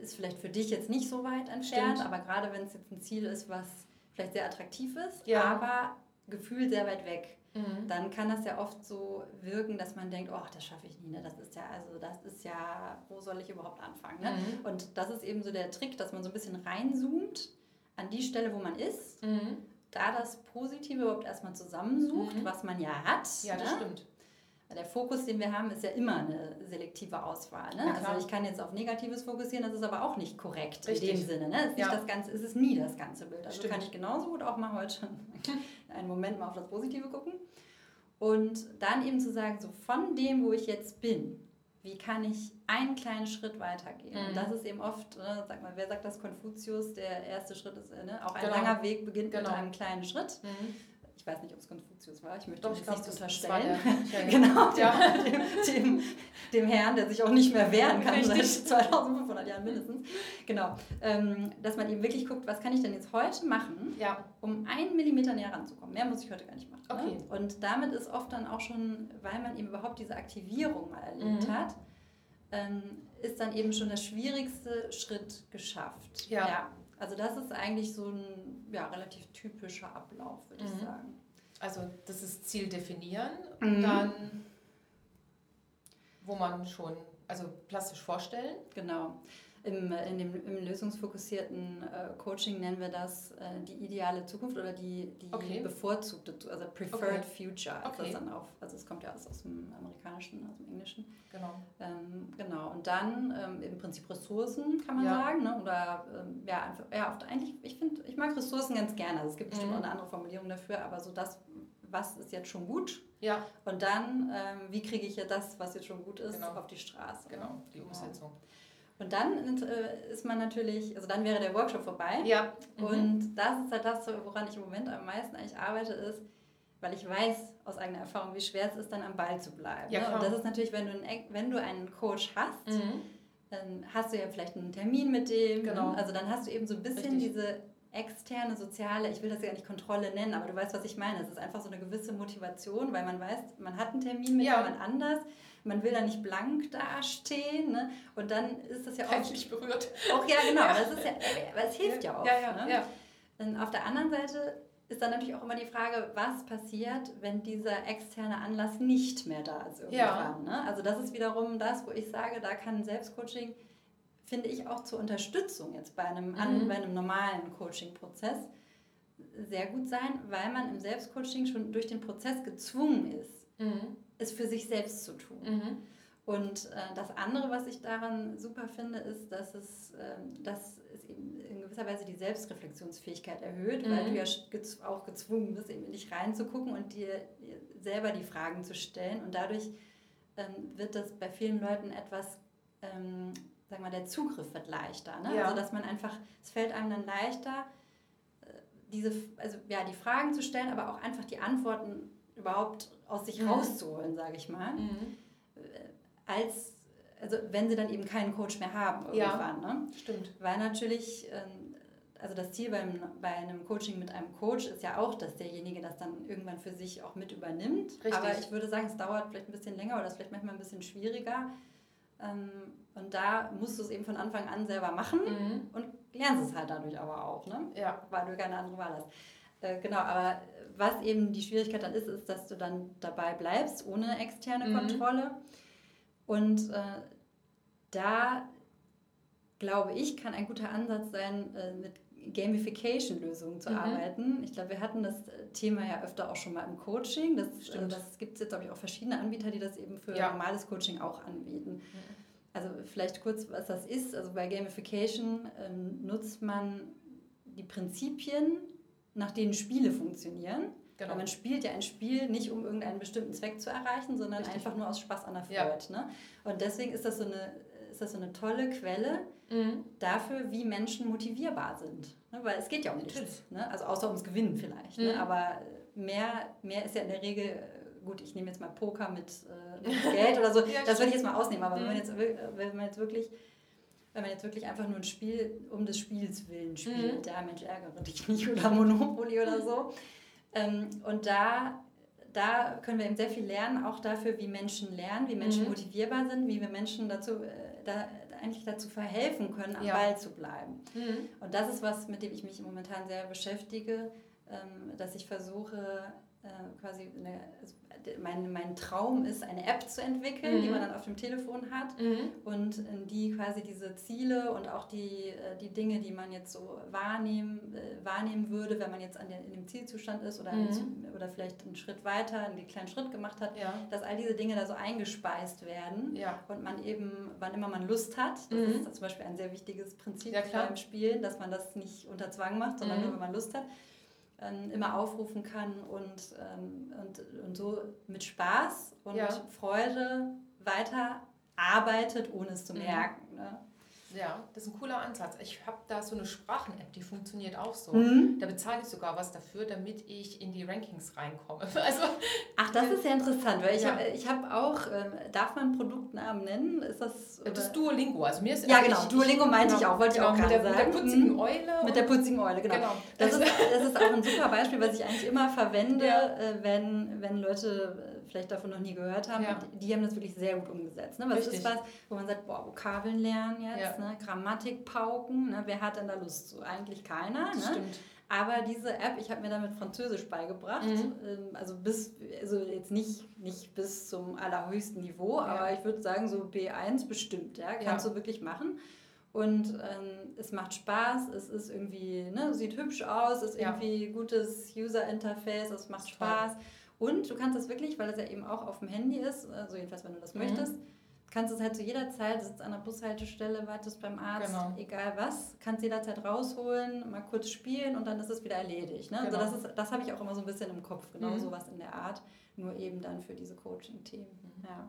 B: ist vielleicht für dich jetzt nicht so weit entfernt, Stimmt. aber gerade wenn es jetzt ein Ziel ist, was vielleicht sehr attraktiv ist, ja. aber gefühlt sehr weit weg. Mhm. Dann kann das ja oft so wirken, dass man denkt, oh, das schaffe ich nie. Ne? Das ist ja, also das ist ja, wo soll ich überhaupt anfangen? Ne? Mhm. Und das ist eben so der Trick, dass man so ein bisschen reinzoomt an die Stelle, wo man ist, mhm. da das Positive überhaupt erstmal zusammensucht, mhm. was man ja hat.
A: Ja, das ne? stimmt.
B: Der Fokus, den wir haben, ist ja immer eine selektive Auswahl. Ne? Also ich kann jetzt auf Negatives fokussieren, das ist aber auch nicht korrekt Richtig. in dem Sinne. Ne? Es, ist ja. das Ganze, es ist nie das ganze Bild. Also Stimmt. kann ich genauso gut auch mal heute einen Moment mal auf das Positive gucken. Und dann eben zu sagen, so von dem, wo ich jetzt bin, wie kann ich einen kleinen Schritt weitergehen? Mhm. Und das ist eben oft, ne, sag mal, wer sagt das? Konfuzius, der erste Schritt ist, ne, auch ein genau. langer Weg beginnt genau. mit einem kleinen Schritt. Mhm. Ich weiß nicht, ob es Konfuzius war, ich möchte
A: Doch, ich glaub,
B: nicht unterstellen.
A: der-
B: genau,
A: Ja.
B: dem, dem, dem Herrn, der sich auch nicht mehr wehren kann
A: Richtig.
B: seit 2500 Jahren mindestens. Genau, ähm, dass man eben wirklich guckt, was kann ich denn jetzt heute machen,
A: Ja,
B: um einen Millimeter näher ranzukommen. Mehr muss ich heute gar nicht machen.
A: Okay.
B: Ne? Und damit ist oft dann auch schon, weil man eben überhaupt diese Aktivierung mal erlebt
A: Mhm.
B: hat, ähm, ist dann eben schon der schwierigste Schritt geschafft.
A: Ja.
B: Also das ist eigentlich so ein ja, relativ typischer Ablauf, würde ich
A: Mhm.
B: sagen.
A: also das ist Ziel definieren,
B: Mhm.
A: dann wo man schon, also plastisch vorstellen.
B: Genau. Im, äh, in dem, Im lösungsfokussierten äh, Coaching nennen wir das äh, die ideale Zukunft oder die, die
A: Okay.
B: bevorzugte, also preferred
A: Okay.
B: future. ist
A: Okay.
B: Das dann auf, also es kommt ja aus, aus dem Amerikanischen, aus dem Englischen.
A: Genau.
B: Ähm, genau. Und dann ähm, im Prinzip Ressourcen, kann man
A: Ja.
B: sagen. Ne? Oder ähm, ja, einfach, ja, oft, eigentlich, ich finde, ich mag Ressourcen ganz gerne. Also es gibt bestimmt
A: Mhm.
B: auch eine andere Formulierung dafür, aber so das, was ist jetzt schon gut?
A: Ja,
B: Und dann, ähm, wie kriege ich ja das, was jetzt schon gut ist,
A: Genau.
B: auf die Straße?
A: genau, die Umsetzung.
B: Und dann äh, ist man natürlich, also dann wäre der Workshop vorbei.
A: Ja, mhm.
B: Und das ist halt das, woran ich im Moment am meisten eigentlich arbeite, ist, weil ich weiß aus eigener Erfahrung, wie schwer es ist, dann am Ball zu bleiben.
A: Ja,
B: ne? Und das ist natürlich, wenn du, einen, wenn du einen Coach hast,
A: Mhm.
B: dann hast du ja vielleicht einen Termin mit dem.
A: Genau.
B: Ne? Also dann hast du eben so ein bisschen
A: Richtig.
B: diese externe, soziale, ich will das ja nicht Kontrolle nennen, aber du weißt, was ich meine. Es ist einfach so eine gewisse Motivation, weil man weiß, man hat einen Termin mit
A: Ja.
B: jemand anders, man will da nicht blank dastehen. Ne? Und dann ist das ja auch,
A: peinlich berührt.
B: auch ja genau,
A: Ja.
B: das ist ja, aber es hilft ja, auch.
A: Ja, ja,
B: ne?
A: ja.
B: Und auf der anderen Seite ist dann natürlich auch immer die Frage, was passiert, wenn dieser externe Anlass nicht mehr da ist irgendwann. Ne? Also das ist wiederum das, wo ich sage, da kann Selbstcoaching, finde ich, auch zur Unterstützung jetzt bei einem, an,
A: Mhm.
B: bei einem normalen Coaching-Prozess sehr gut sein, weil man im Selbstcoaching schon durch den Prozess gezwungen ist,
A: Mhm.
B: Es für sich selbst zu tun.
A: Mhm.
B: Und äh, das andere, was ich daran super finde, ist, dass es, ähm, dass es eben in gewisser Weise die Selbstreflexionsfähigkeit erhöht, weil
A: Mhm.
B: du ja auch gezwungen bist, eben in dich reinzugucken und dir selber die Fragen zu stellen. Und dadurch ähm, wird das bei vielen Leuten etwas, ähm, sagen wir mal, der Zugriff wird leichter. Ne?
A: Ja.
B: Also, dass man einfach, es fällt einem dann leichter, äh, diese, also ja, die Fragen zu stellen, aber auch einfach die Antworten überhaupt aus sich
A: Mhm.
B: rauszuholen, sage ich mal
A: Mhm.
B: als, also wenn sie dann eben keinen Coach mehr haben
A: Ja.
B: irgendwann. Ne?
A: Stimmt.
B: Weil natürlich, ähm, also das Ziel beim, bei einem Coaching mit einem Coach ist ja auch, dass derjenige das dann irgendwann für sich auch mit übernimmt.
A: Richtig.
B: Aber ich würde sagen, es dauert vielleicht ein bisschen länger oder es ist vielleicht manchmal ein bisschen schwieriger. Ähm, und da musst du es eben von Anfang an selber machen
A: Mhm.
B: und lernst es halt dadurch aber auch, ne?
A: Ja.
B: weil du keine andere Wahl hast. Äh, genau, aber was eben die Schwierigkeit dann ist, ist, dass du dann dabei bleibst, ohne externe
A: Mhm.
B: Kontrolle. Und äh, da glaube ich, kann ein guter Ansatz sein, äh, mit Gamification-Lösungen zu
A: Mhm.
B: arbeiten. Ich glaube, wir hatten das Thema ja öfter auch schon mal im Coaching. Das, äh, das gibt es jetzt, glaube ich, auch verschiedene Anbieter, die das eben für
A: Ja.
B: normales Coaching auch anbieten. Also vielleicht kurz, was das ist. Also bei Gamification ähm, nutzt man die Prinzipien, nach denen Spiele funktionieren.
A: Genau.
B: Weil man spielt ja ein Spiel nicht, um irgendeinen bestimmten Zweck zu erreichen, sondern
A: Richtig.
B: einfach nur aus Spaß an der
A: Ja.
B: Freude. Ne? Und deswegen ist das, so eine, ist das so eine tolle Quelle
A: Mhm.
B: dafür, wie Menschen motivierbar sind. Ne? Weil es geht ja um nichts.
A: Natürlich.
B: Ne? Also außer ums Gewinnen vielleicht. Ne?
A: Mhm.
B: Aber mehr, mehr ist ja in der Regel, äh, gut, ich nehme jetzt mal Poker mit, äh, mit Geld oder so,
A: Ja,
B: das würde ich jetzt mal ausnehmen. Aber wenn, man
A: Mhm.
B: jetzt, wenn man jetzt wirklich wenn man jetzt wirklich einfach nur ein Spiel um des Spiels willen spielt,
A: Mhm.
B: ja Mensch, ärgere dich nicht oder Monopoly oder so. Ähm, und da, da können wir eben sehr viel lernen, auch dafür, wie Menschen lernen, wie Menschen
A: Mhm.
B: motivierbar sind, wie wir Menschen dazu, äh, da, eigentlich dazu verhelfen können, am
A: Ja.
B: Ball zu bleiben.
A: Mhm.
B: Und das ist was, mit dem ich mich momentan sehr beschäftige, ähm, dass ich versuche, äh, quasi eine, also mein, mein Traum ist, eine App zu entwickeln, die
A: Mhm.
B: man dann auf dem Telefon hat
A: Mhm.
B: und in die quasi diese Ziele und auch die, äh, die Dinge, die man jetzt so wahrnehmen, äh, wahrnehmen würde, wenn man jetzt an der, in dem Zielzustand ist oder,
A: Mhm.
B: oder vielleicht einen Schritt weiter, einen kleinen Schritt gemacht hat,
A: Ja.
B: dass all diese Dinge da so eingespeist werden
A: Ja.
B: und man eben, wann immer man Lust hat, das
A: Mhm.
B: ist zum Beispiel ein sehr wichtiges Prinzip
A: Ja,
B: beim Spielen, dass man das nicht unter Zwang macht, sondern
A: Mhm.
B: nur, wenn man Lust hat, ähm, immer aufrufen kann und, ähm, und, und so mit Spaß und
A: Ja.
B: Freude weiter arbeitet, ohne es zu
A: Mhm.
B: merken. Ne?
A: Ja, das ist ein cooler Ansatz. Ich habe da so eine Sprachen-App, die funktioniert auch so. Mhm. Da bezahle ich sogar was dafür, damit ich in die Rankings reinkomme. Also,
B: Ach, das ist ja interessant, weil ich ja. habe hab auch, ähm, darf man Produktnamen nennen? Ist das,
A: oder? das ist Duolingo. Also mir ist
B: ja, genau, ich, Duolingo meinte genau, ich auch, wollte genau, ich auch
A: gerade sagen. Mit der putzigen mhm. Eule.
B: Mit der putzigen Eule, genau. genau. Das, ist, das ist auch ein super Beispiel, was ich eigentlich immer verwende, ja. Äh, wenn, wenn Leute äh, vielleicht davon noch nie gehört haben. Ja. Die haben das wirklich sehr gut umgesetzt. Ne? Was Richtig. ist was, wo man sagt, boah, Vokabeln lernen jetzt, ja. ne? Grammatik pauken, ne? wer hat denn da Lust zu? Eigentlich keiner. Das ne? stimmt. Aber diese App, ich habe mir damit Französisch beigebracht, mhm. Ähm, also bis, also jetzt nicht, nicht bis zum allerhöchsten Niveau, ja. aber ich würde sagen so B1 bestimmt, ja, kannst du wirklich machen. Und ähm, es macht Spaß, es ist irgendwie, ne, sieht hübsch aus, ist irgendwie ja. gutes User-Interface, es macht Spaß. Und du kannst das wirklich, weil es ja eben auch auf dem Handy ist, also jedenfalls wenn du das mhm. möchtest, kannst es halt zu jeder Zeit, sitzt an der Bushaltestelle, wartest beim Arzt, genau. egal was, kannst jederzeit rausholen, mal kurz spielen und dann ist es wieder erledigt. Ne? Also genau. Also das, ist, das habe ich auch immer so ein bisschen im Kopf, genau mhm. sowas in der Art, nur eben dann für diese Coaching-Themen. Mhm. Ja.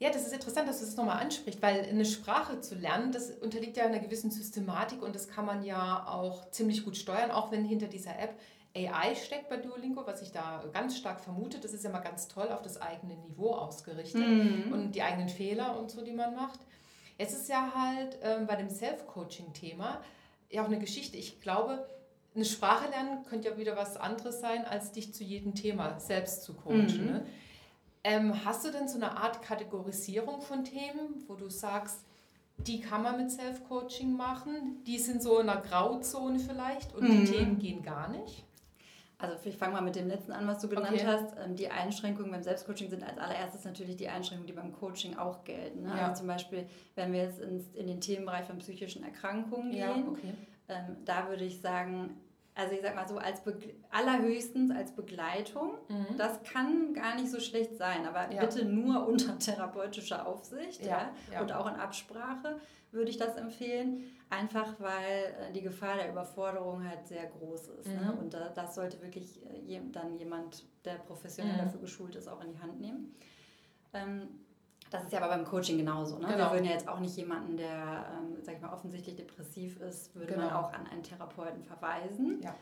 A: Ja, das ist interessant, dass du das nochmal ansprichst, weil eine Sprache zu lernen, das unterliegt ja einer gewissen Systematik und das kann man ja auch ziemlich gut steuern, auch wenn hinter dieser App AI steckt bei Duolingo, was ich da ganz stark vermute. Das ist ja mal ganz toll auf das eigene Niveau ausgerichtet mhm. und die eigenen Fehler und so, die man macht. Es ist ja halt ähm, bei dem Self-Coaching-Thema ja auch eine Geschichte. Ich glaube, eine Sprache lernen könnte ja wieder was anderes sein, als dich zu jedem Thema selbst zu coachen. Mhm. Ne? Ähm, hast du denn so eine Art Kategorisierung von Themen, wo du sagst, die kann man mit Self-Coaching machen, die sind so in einer Grauzone vielleicht und mhm. die Themen gehen gar nicht?
B: Also ich fange mal mit dem letzten an, was du genannt okay. hast. Ähm, die Einschränkungen beim Selbstcoaching sind als allererstes natürlich die Einschränkungen, die beim Coaching auch gelten. Ne? Ja. Also zum Beispiel, wenn wir jetzt ins, in den Themenbereich von psychischen Erkrankungen gehen, ja, okay. ähm, da würde ich sagen, also ich sag mal so, als allerhöchstens als Begleitung, mhm. das kann gar nicht so schlecht sein, aber ja. bitte nur unter therapeutischer Aufsicht ja, ja, und auch in Absprache würde ich das empfehlen. Einfach weil äh, die Gefahr der Überforderung halt sehr groß ist. Ne? Mhm. Ne? Und da, das sollte wirklich äh, dann jemand, der professionell mhm. dafür geschult ist, auch in die Hand nehmen. Ähm, das ist ja aber beim Coaching genauso. Ne? Genau. Wir würden ja jetzt auch nicht jemanden, der, ähm, sag ich mal, offensichtlich depressiv ist, würde genau. man auch an einen Therapeuten verweisen. Ja.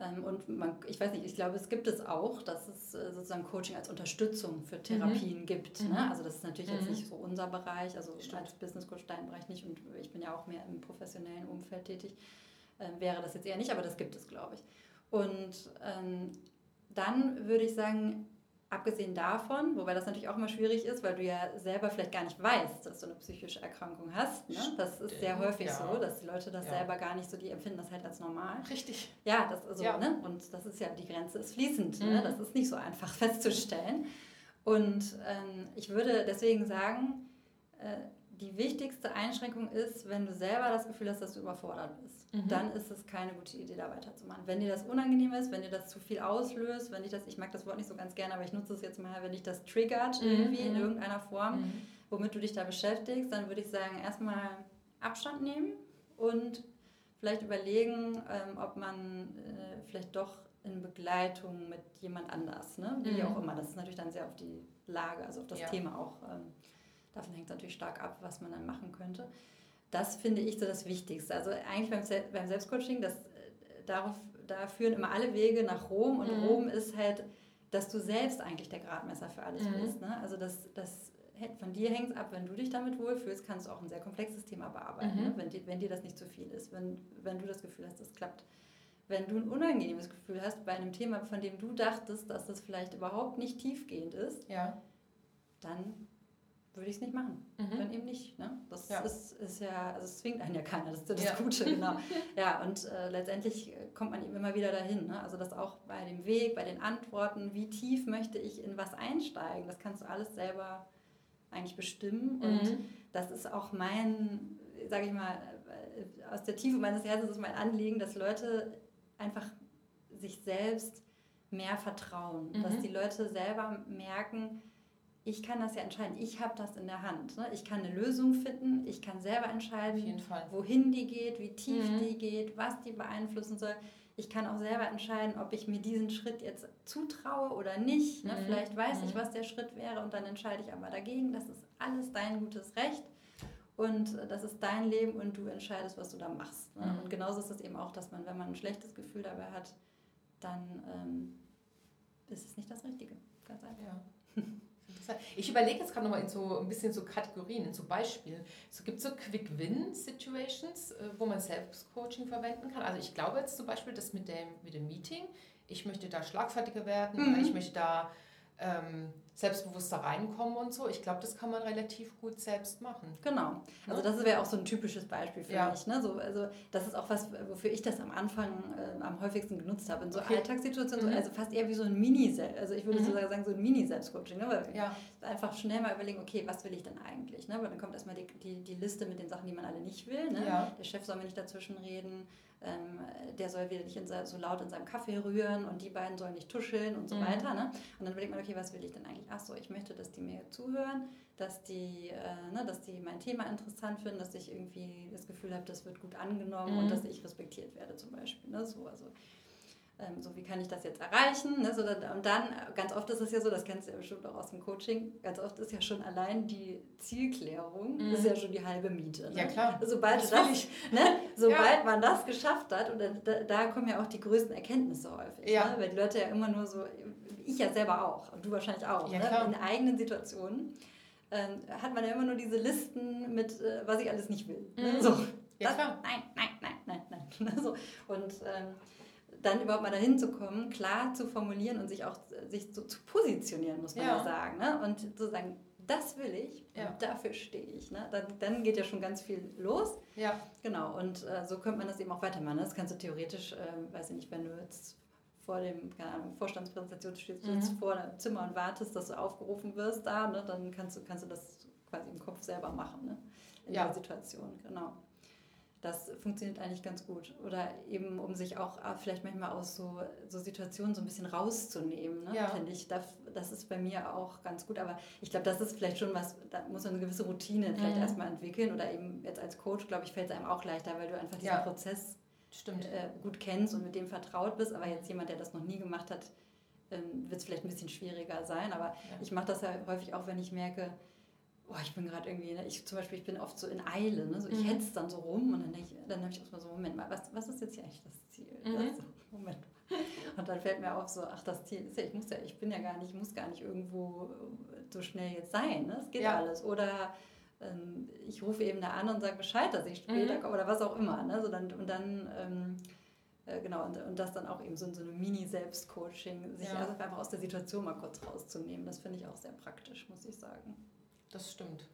B: Ähm, und man, ich weiß nicht, ich glaube, es gibt es auch, dass es äh, sozusagen Coaching als Unterstützung für Therapien mhm. gibt. Ne? Mhm. Ne? Also das ist natürlich mhm. jetzt nicht so unser Bereich, also Stimmt. als Business Coach dein Bereich nicht und ich bin ja auch mehr im professionellen Umfeld tätig, äh, wäre das jetzt eher nicht, aber das gibt es, glaube ich. Und ähm, dann würde ich sagen, Abgesehen davon, wobei das natürlich auch immer schwierig ist, weil du ja selber vielleicht gar nicht weißt, dass du eine psychische Erkrankung hast. Ne? Das ist sehr häufig ja. so, dass die Leute das ja. selber gar nicht so, die empfinden das halt als normal.
A: Richtig.
B: Ja, das also, ja. Ne? und das ist ja, die Grenze ist fließend. Ne? Mhm. Ne? Das ist nicht so einfach festzustellen. Und ähm, ich würde deswegen sagen, äh, die wichtigste Einschränkung ist, wenn du selber das Gefühl hast, dass du überfordert bist. Mhm. Dann ist es keine gute Idee, da weiterzumachen. Wenn dir das unangenehm ist, wenn dir das zu viel auslöst, wenn dich das, ich mag das Wort nicht so ganz gerne, aber ich nutze es jetzt mal, wenn dich das triggert mhm. irgendwie in mhm. irgendeiner Form, mhm. womit du dich da beschäftigst, dann würde ich sagen, erstmal Abstand nehmen und vielleicht überlegen, ähm, ob man äh, vielleicht doch in Begleitung mit jemand anders, ne? wie mhm. auch immer. Das ist natürlich dann sehr auf die Lage, also auf das ja. Thema auch ähm, Davon hängt es natürlich stark ab, was man dann machen könnte. Das finde ich so das Wichtigste. Also eigentlich beim, Se beim Selbstcoaching, das, äh, darauf, da führen immer alle Wege nach Rom und mhm. Rom ist halt, dass du selbst eigentlich der Gradmesser für alles mhm. bist. Ne? Also das, das von dir hängt es ab, wenn du dich damit wohlfühlst, kannst du auch ein sehr komplexes Thema bearbeiten, mhm. ne? wenn, die, wenn dir das nicht zu viel ist, wenn, wenn du das Gefühl hast, das klappt. Wenn du ein unangenehmes Gefühl hast bei einem Thema, von dem du dachtest, dass das vielleicht überhaupt nicht tiefgehend ist, ja. dann würde ich es nicht machen. Mhm. Dann eben nicht. Ne? Das ja. Ist, ist ja, also es zwingt einen ja keiner, das ist das ja. Gute, genau. ja, und äh, letztendlich kommt man eben immer wieder dahin. Ne? Also das auch bei dem Weg, bei den Antworten, wie tief möchte ich in was einsteigen, das kannst du alles selber eigentlich bestimmen. Und mhm. das ist auch mein, sage ich mal, äh, aus der Tiefe meines Herzens ist mein Anliegen, dass Leute einfach sich selbst mehr vertrauen. Mhm. Dass die Leute selber merken, ich kann das ja entscheiden. Ich habe das in der Hand. Ne? Ich kann eine Lösung finden. Ich kann selber entscheiden, wohin die geht, wie tief mhm. die geht, was die beeinflussen soll. Ich kann auch selber entscheiden, ob ich mir diesen Schritt jetzt zutraue oder nicht. Ne? Mhm. Vielleicht weiß mhm. ich, was der Schritt wäre und dann entscheide ich aber dagegen. Das ist alles dein gutes Recht. und das ist dein Leben und du entscheidest, was du da machst. Ne? Mhm. Und genauso ist es eben auch, dass man, wenn man ein schlechtes Gefühl dabei hat, dann ähm, ist es nicht das Richtige. Ganz einfach.
A: Ja. Ich überlege jetzt gerade nochmal in so ein bisschen so Kategorien, in so Beispielen. Es gibt so Quick-Win-Situations, äh, wo man Selbstcoaching verwenden kann. Also ich glaube jetzt zum Beispiel, das mit dem, mit dem Meeting, ich möchte da schlagfertiger werden, mhm. ich möchte da ähm, selbstbewusster reinkommen und so. Ich glaube, das kann man relativ gut selbst machen.
B: Genau. Also das wäre auch so ein typisches Beispiel für ja. mich. Ne? So, also das ist auch was, wofür ich das am Anfang äh, am häufigsten genutzt habe. In so okay. Alltagssituationen, mhm. also fast eher wie so ein Mini, also ich würde mhm. sogar sagen, so ein Mini-Selbstcoaching. Ne? Weil ja. Einfach schnell mal überlegen, okay, was will ich denn eigentlich? Ne? Weil dann kommt erstmal die, die, die Liste mit den Sachen, die man alle nicht will. Ne? Ja. Der Chef soll mir nicht dazwischen reden ähm, der soll wieder nicht so laut in seinem Kaffee rühren und die beiden sollen nicht tuscheln und so mhm. weiter. Ne? Und dann überlegt man, okay, was will ich denn eigentlich? Ach so, ich möchte, dass die mir zuhören, dass die, äh, ne, dass die mein Thema interessant finden, dass ich irgendwie das Gefühl habe, das wird gut angenommen mhm. und dass ich respektiert werde zum Beispiel. Ne? So, also ähm, so wie kann ich das jetzt erreichen? Ne? So, und dann, ganz oft ist es ja so, das kennst du ja bestimmt auch aus dem Coaching, ganz oft ist ja schon allein die Zielklärung, mhm. ist ja schon die halbe Miete. Ne?
A: Ja klar.
B: Sobald, das das, ne? Sobald ja. man das geschafft hat, und da, da, kommen ja auch die größten Erkenntnisse häufig. Ja. Ne? Weil die Leute ja immer nur so, ich ja selber auch, und du wahrscheinlich auch, ja, ne? in eigenen Situationen ähm, hat man ja immer nur diese Listen mit, äh, was ich alles nicht will. Ne? Mhm. So, ja, das, klar. Nein, nein, nein, nein, nein. so, und ähm, dann überhaupt mal dahin zu kommen, klar zu formulieren und sich auch sich so zu positionieren, muss man ja, ja sagen. Ne? Und zu sagen, das will ich ja. und dafür stehe ich. Ne? Dann, dann geht ja schon ganz viel los.
A: Ja.
B: Genau, und äh, so könnte man das eben auch weitermachen. Ne? Das kannst du theoretisch, äh, weiß ich nicht, wenn du jetzt vor dem, keine Ahnung, Vorstandspräsentation stehst, mhm. jetzt vor einem Zimmer und wartest, dass du aufgerufen wirst da, ne? dann kannst du, kannst du das quasi im Kopf selber machen, ne? in ja. der Situation, genau das funktioniert eigentlich ganz gut. Oder eben, um sich auch äh, vielleicht manchmal aus so, so Situationen so ein bisschen rauszunehmen, ne? ja. finde ich. Das, das ist bei mir auch ganz gut. Aber ich glaube, das ist vielleicht schon was, da muss man eine gewisse Routine vielleicht mhm. erstmal entwickeln. Oder eben jetzt als Coach, glaube ich, fällt es einem auch leichter, weil du einfach diesen ja. Prozess äh, gut kennst und mit dem vertraut bist. Aber jetzt jemand, der das noch nie gemacht hat, ähm, wird es vielleicht ein bisschen schwieriger sein. Aber ja. ich mache das ja häufig auch, wenn ich merke, boah, ich bin gerade irgendwie, ne, ich zum Beispiel, ich bin oft so in Eile, ne? so, ich mhm. hetze dann so rum und dann, ich, dann habe ich auch mal so, Moment mal, was, was ist jetzt hier eigentlich das Ziel? Mhm. Das so, Moment Und dann fällt mir auf so, ach, das Ziel ist ja, ich muss ja, ich bin ja gar nicht, ich muss gar nicht irgendwo so schnell jetzt sein, ne? es geht ja. alles. Oder ähm, ich rufe eben da an und sage Bescheid, dass ich später mhm. komme oder was auch immer. Ne? So dann, und dann... Ähm, äh, genau, und, und das dann auch eben so so einem Mini-Selbstcoaching, sich ja. also einfach aus der Situation mal kurz rauszunehmen. Das finde ich auch sehr praktisch, muss ich sagen
A: das stimmt.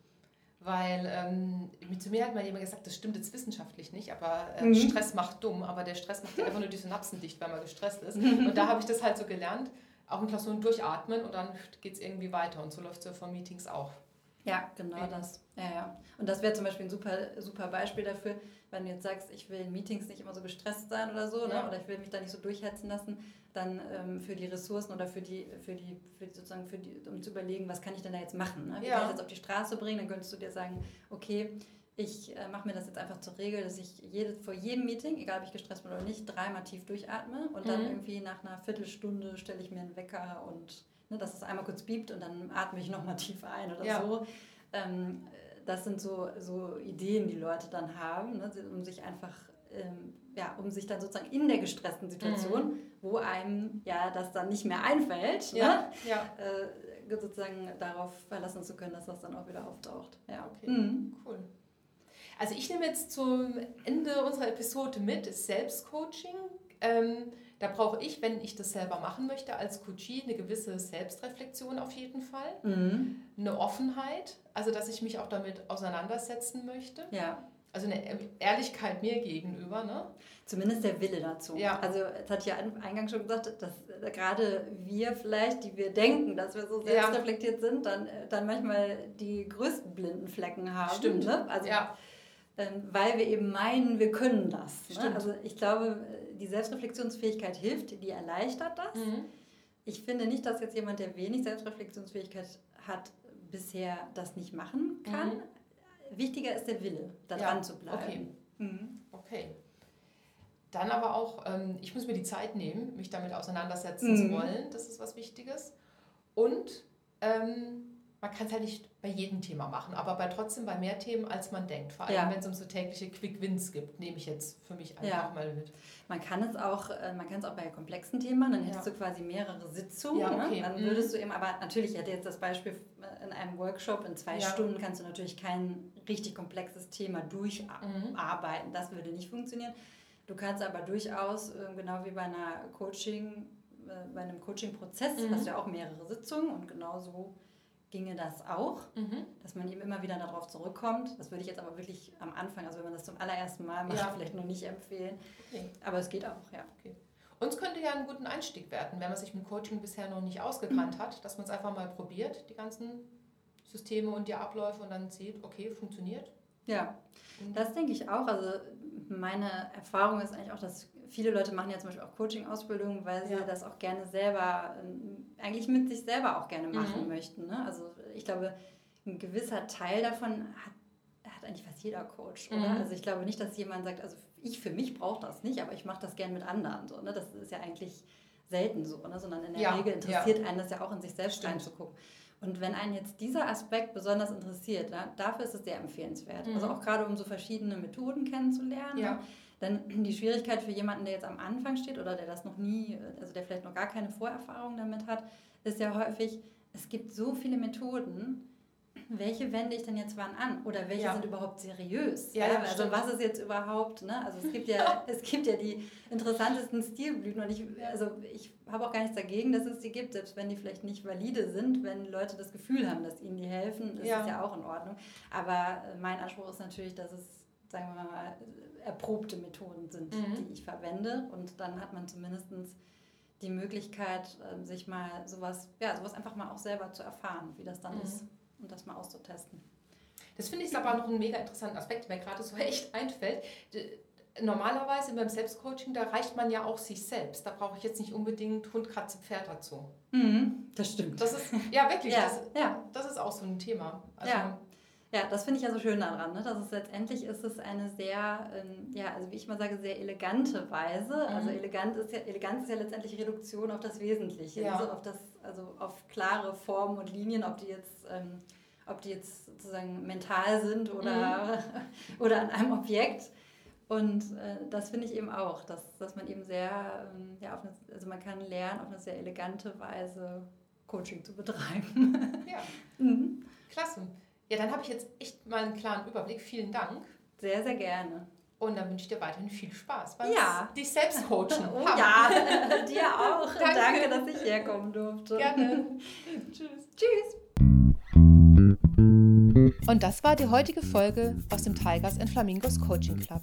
A: Weil ähm, zu mir hat mal jemand gesagt, das stimmt jetzt wissenschaftlich nicht, aber äh, mhm. Stress macht dumm, aber der Stress macht einfach nur die Synapsen dicht, weil man gestresst ist. Und da habe ich das halt so gelernt, auch in Klausuren durchatmen und dann geht es irgendwie weiter. Und so läuft es ja von Meetings auch.
B: Ja, genau das. Ja, ja. Und das wäre zum Beispiel ein super, super Beispiel dafür, wenn du jetzt sagst, ich will in Meetings nicht immer so gestresst sein oder so, ne, ja. ne? oder ich will mich da nicht so durchhetzen lassen, dann ähm, für die Ressourcen oder für die, für die, für die, sozusagen für die, um zu überlegen, was kann ich denn da jetzt machen? Ne? Wie ja. kann ich das auf die Straße bringen? Dann könntest du dir sagen, okay, ich äh, mache mir das jetzt einfach zur Regel, dass ich jede, vor jedem Meeting, egal ob ich gestresst bin oder nicht, dreimal tief durchatme und mhm. dann irgendwie nach einer Viertelstunde stelle ich mir einen Wecker und ne, dass es einmal kurz biebt und dann atme ich nochmal tief ein oder ja. so. Ähm, das sind so, so Ideen, die Leute dann haben, ne, um sich einfach ähm, ja, um sich dann sozusagen in der gestressten Situation, mhm. wo einem ja das dann nicht mehr einfällt, ja, ne? ja. Äh, sozusagen darauf verlassen zu können, dass das dann auch wieder auftaucht. Ja,
A: okay, mhm. cool. Also ich nehme jetzt zum Ende unserer Episode mit Selbstcoaching. Ähm, da brauche ich, wenn ich das selber machen möchte, als Coachie eine gewisse Selbstreflexion auf jeden Fall, mhm. eine Offenheit, also dass ich mich auch damit auseinandersetzen möchte.
B: Ja
A: also eine Ehrlichkeit mir gegenüber, ne?
B: Zumindest der Wille dazu. Ja. Also, das hat ja eingangs schon gesagt, dass gerade wir vielleicht, die wir denken, dass wir so selbstreflektiert ja. sind, dann, dann manchmal die größten blinden Flecken haben.
A: Stimmt.
B: Ne? Also, ja. ähm, weil wir eben meinen, wir können das. Ne? Also, ich glaube, die Selbstreflexionsfähigkeit hilft, die erleichtert das. Mhm. Ich finde nicht, dass jetzt jemand, der wenig Selbstreflexionsfähigkeit hat, bisher das nicht machen kann. Mhm wichtiger ist der Wille, da ja. dran zu bleiben.
A: Okay. Mhm. okay. Dann aber auch, ähm, ich muss mir die Zeit nehmen, mich damit auseinandersetzen mhm. zu wollen. Das ist was Wichtiges. Und ähm, man kann es halt nicht bei jedem Thema machen, aber bei trotzdem bei mehr Themen, als man denkt. Vor allem, ja. wenn es um so tägliche Quick Wins gibt, nehme ich jetzt für mich einfach ja. mal mit.
B: Man kann es auch, äh, man kann es auch bei komplexen Themen machen, dann hättest ja. du quasi mehrere Sitzungen. Ne? okay. ne? Dann mhm. würdest du eben, aber natürlich hätte jetzt das Beispiel äh, in einem Workshop in zwei Stunden kannst du natürlich kein richtig komplexes Thema durcharbeiten. Mhm. Das würde nicht funktionieren. Du kannst aber durchaus, äh, genau wie bei einer Coaching, bei einem Coaching-Prozess, mhm. hast du ja auch mehrere Sitzungen und genauso ginge das auch, mhm. dass man eben immer wieder darauf zurückkommt. Das würde ich jetzt aber wirklich am Anfang, also wenn man das zum allerersten Mal macht, ja. vielleicht noch nicht empfehlen. Okay. Aber es geht auch, ja.
A: Okay. Uns könnte ja einen guten Einstieg werden, wenn man sich mit Coaching bisher noch nicht ausgekannt hat, dass man es einfach mal probiert, die ganzen Systeme und die Abläufe und dann sieht, okay, funktioniert.
B: Ja, das denke ich auch. Also meine Erfahrung ist eigentlich auch, dass viele Leute machen ja zum Beispiel auch Coaching-Ausbildungen, weil sie ja. das auch gerne selber, ähm, eigentlich mit sich selber auch gerne machen mhm. möchten. Ne? Also ich glaube, ein gewisser Teil davon hat, hat eigentlich fast jeder Coach, oder? Mhm. Also ich glaube nicht, dass jemand sagt, also ich für mich brauche das nicht, aber ich mache das gerne mit anderen. So, ne? Das ist ja eigentlich selten so, ne? sondern in der ja. Regel interessiert ja. einen das ja auch in sich selbst Stimmt. reinzugucken. Und wenn einen jetzt dieser Aspekt besonders interessiert, da, dafür ist es sehr empfehlenswert. Also mhm. Also auch gerade um so verschiedene Methoden kennenzulernen. Ja. Denn die Schwierigkeit für jemanden, der jetzt am Anfang steht oder der das noch nie, also der vielleicht noch gar keine Vorerfahrung damit hat, ist ja häufig, es gibt so viele Methoden, welche wende ich denn jetzt wann an? Oder welche ja. sind überhaupt seriös? Ja, ja, also was ist jetzt überhaupt, ne? Also es gibt ja, es gibt ja die interessantesten Stilblüten und ich, also ich habe auch gar nichts dagegen, dass es die gibt, selbst wenn die vielleicht nicht valide sind, wenn Leute das Gefühl haben, dass ihnen die helfen, ist ja. es ja auch in Ordnung. Aber mein Anspruch ist natürlich, dass es, sagen wir mal, erprobte Methoden sind, mhm. die ich verwende. Und dann hat man zumindest die Möglichkeit, ähm, sich mal sowas, ja, sowas einfach mal auch selber zu erfahren, wie das dann mhm. ist und das mal auszutesten.
A: Das finde ich aber noch einen mega interessanten Aspekt, der mir gerade so echt einfällt. Normalerweise beim Selbstcoaching, da reicht man ja auch sich selbst. Da brauche ich jetzt nicht unbedingt Hund, Katze, Pferd dazu.
B: Mhm, das stimmt.
A: Das ist, ja, wirklich, ja, das, ja. das ist auch so ein Thema.
B: Also, ja. Ja, das finde ich ja so schön daran, ne? dass es letztendlich ist es eine sehr, ähm, ja, also wie ich mal sage, sehr elegante Weise. Mhm. Also elegant ist ja, Eleganz ist ja letztendlich Reduktion auf das Wesentliche, ja. also auf das, also auf klare Formen und Linien, ob die jetzt, ähm, ob die jetzt sozusagen mental sind oder, mhm. oder an einem Objekt. Und äh, das finde ich eben auch, dass, dass man eben sehr, ähm, ja, auf eine, also man kann lernen, auf eine sehr elegante Weise Coaching zu betreiben.
A: Ja, mhm. klasse. Ja, dann habe ich jetzt echt mal einen klaren Überblick. Vielen Dank.
B: Sehr, sehr gerne.
A: Und dann wünsche ich dir weiterhin viel Spaß beim ja. dich selbst coachen.
B: Oh ja, dir auch. Danke. Danke, dass ich herkommen durfte.
A: Gerne.
B: Tschüss. Tschüss.
A: Und das war die heutige Folge aus dem Tigers and Flamingos Coaching Club.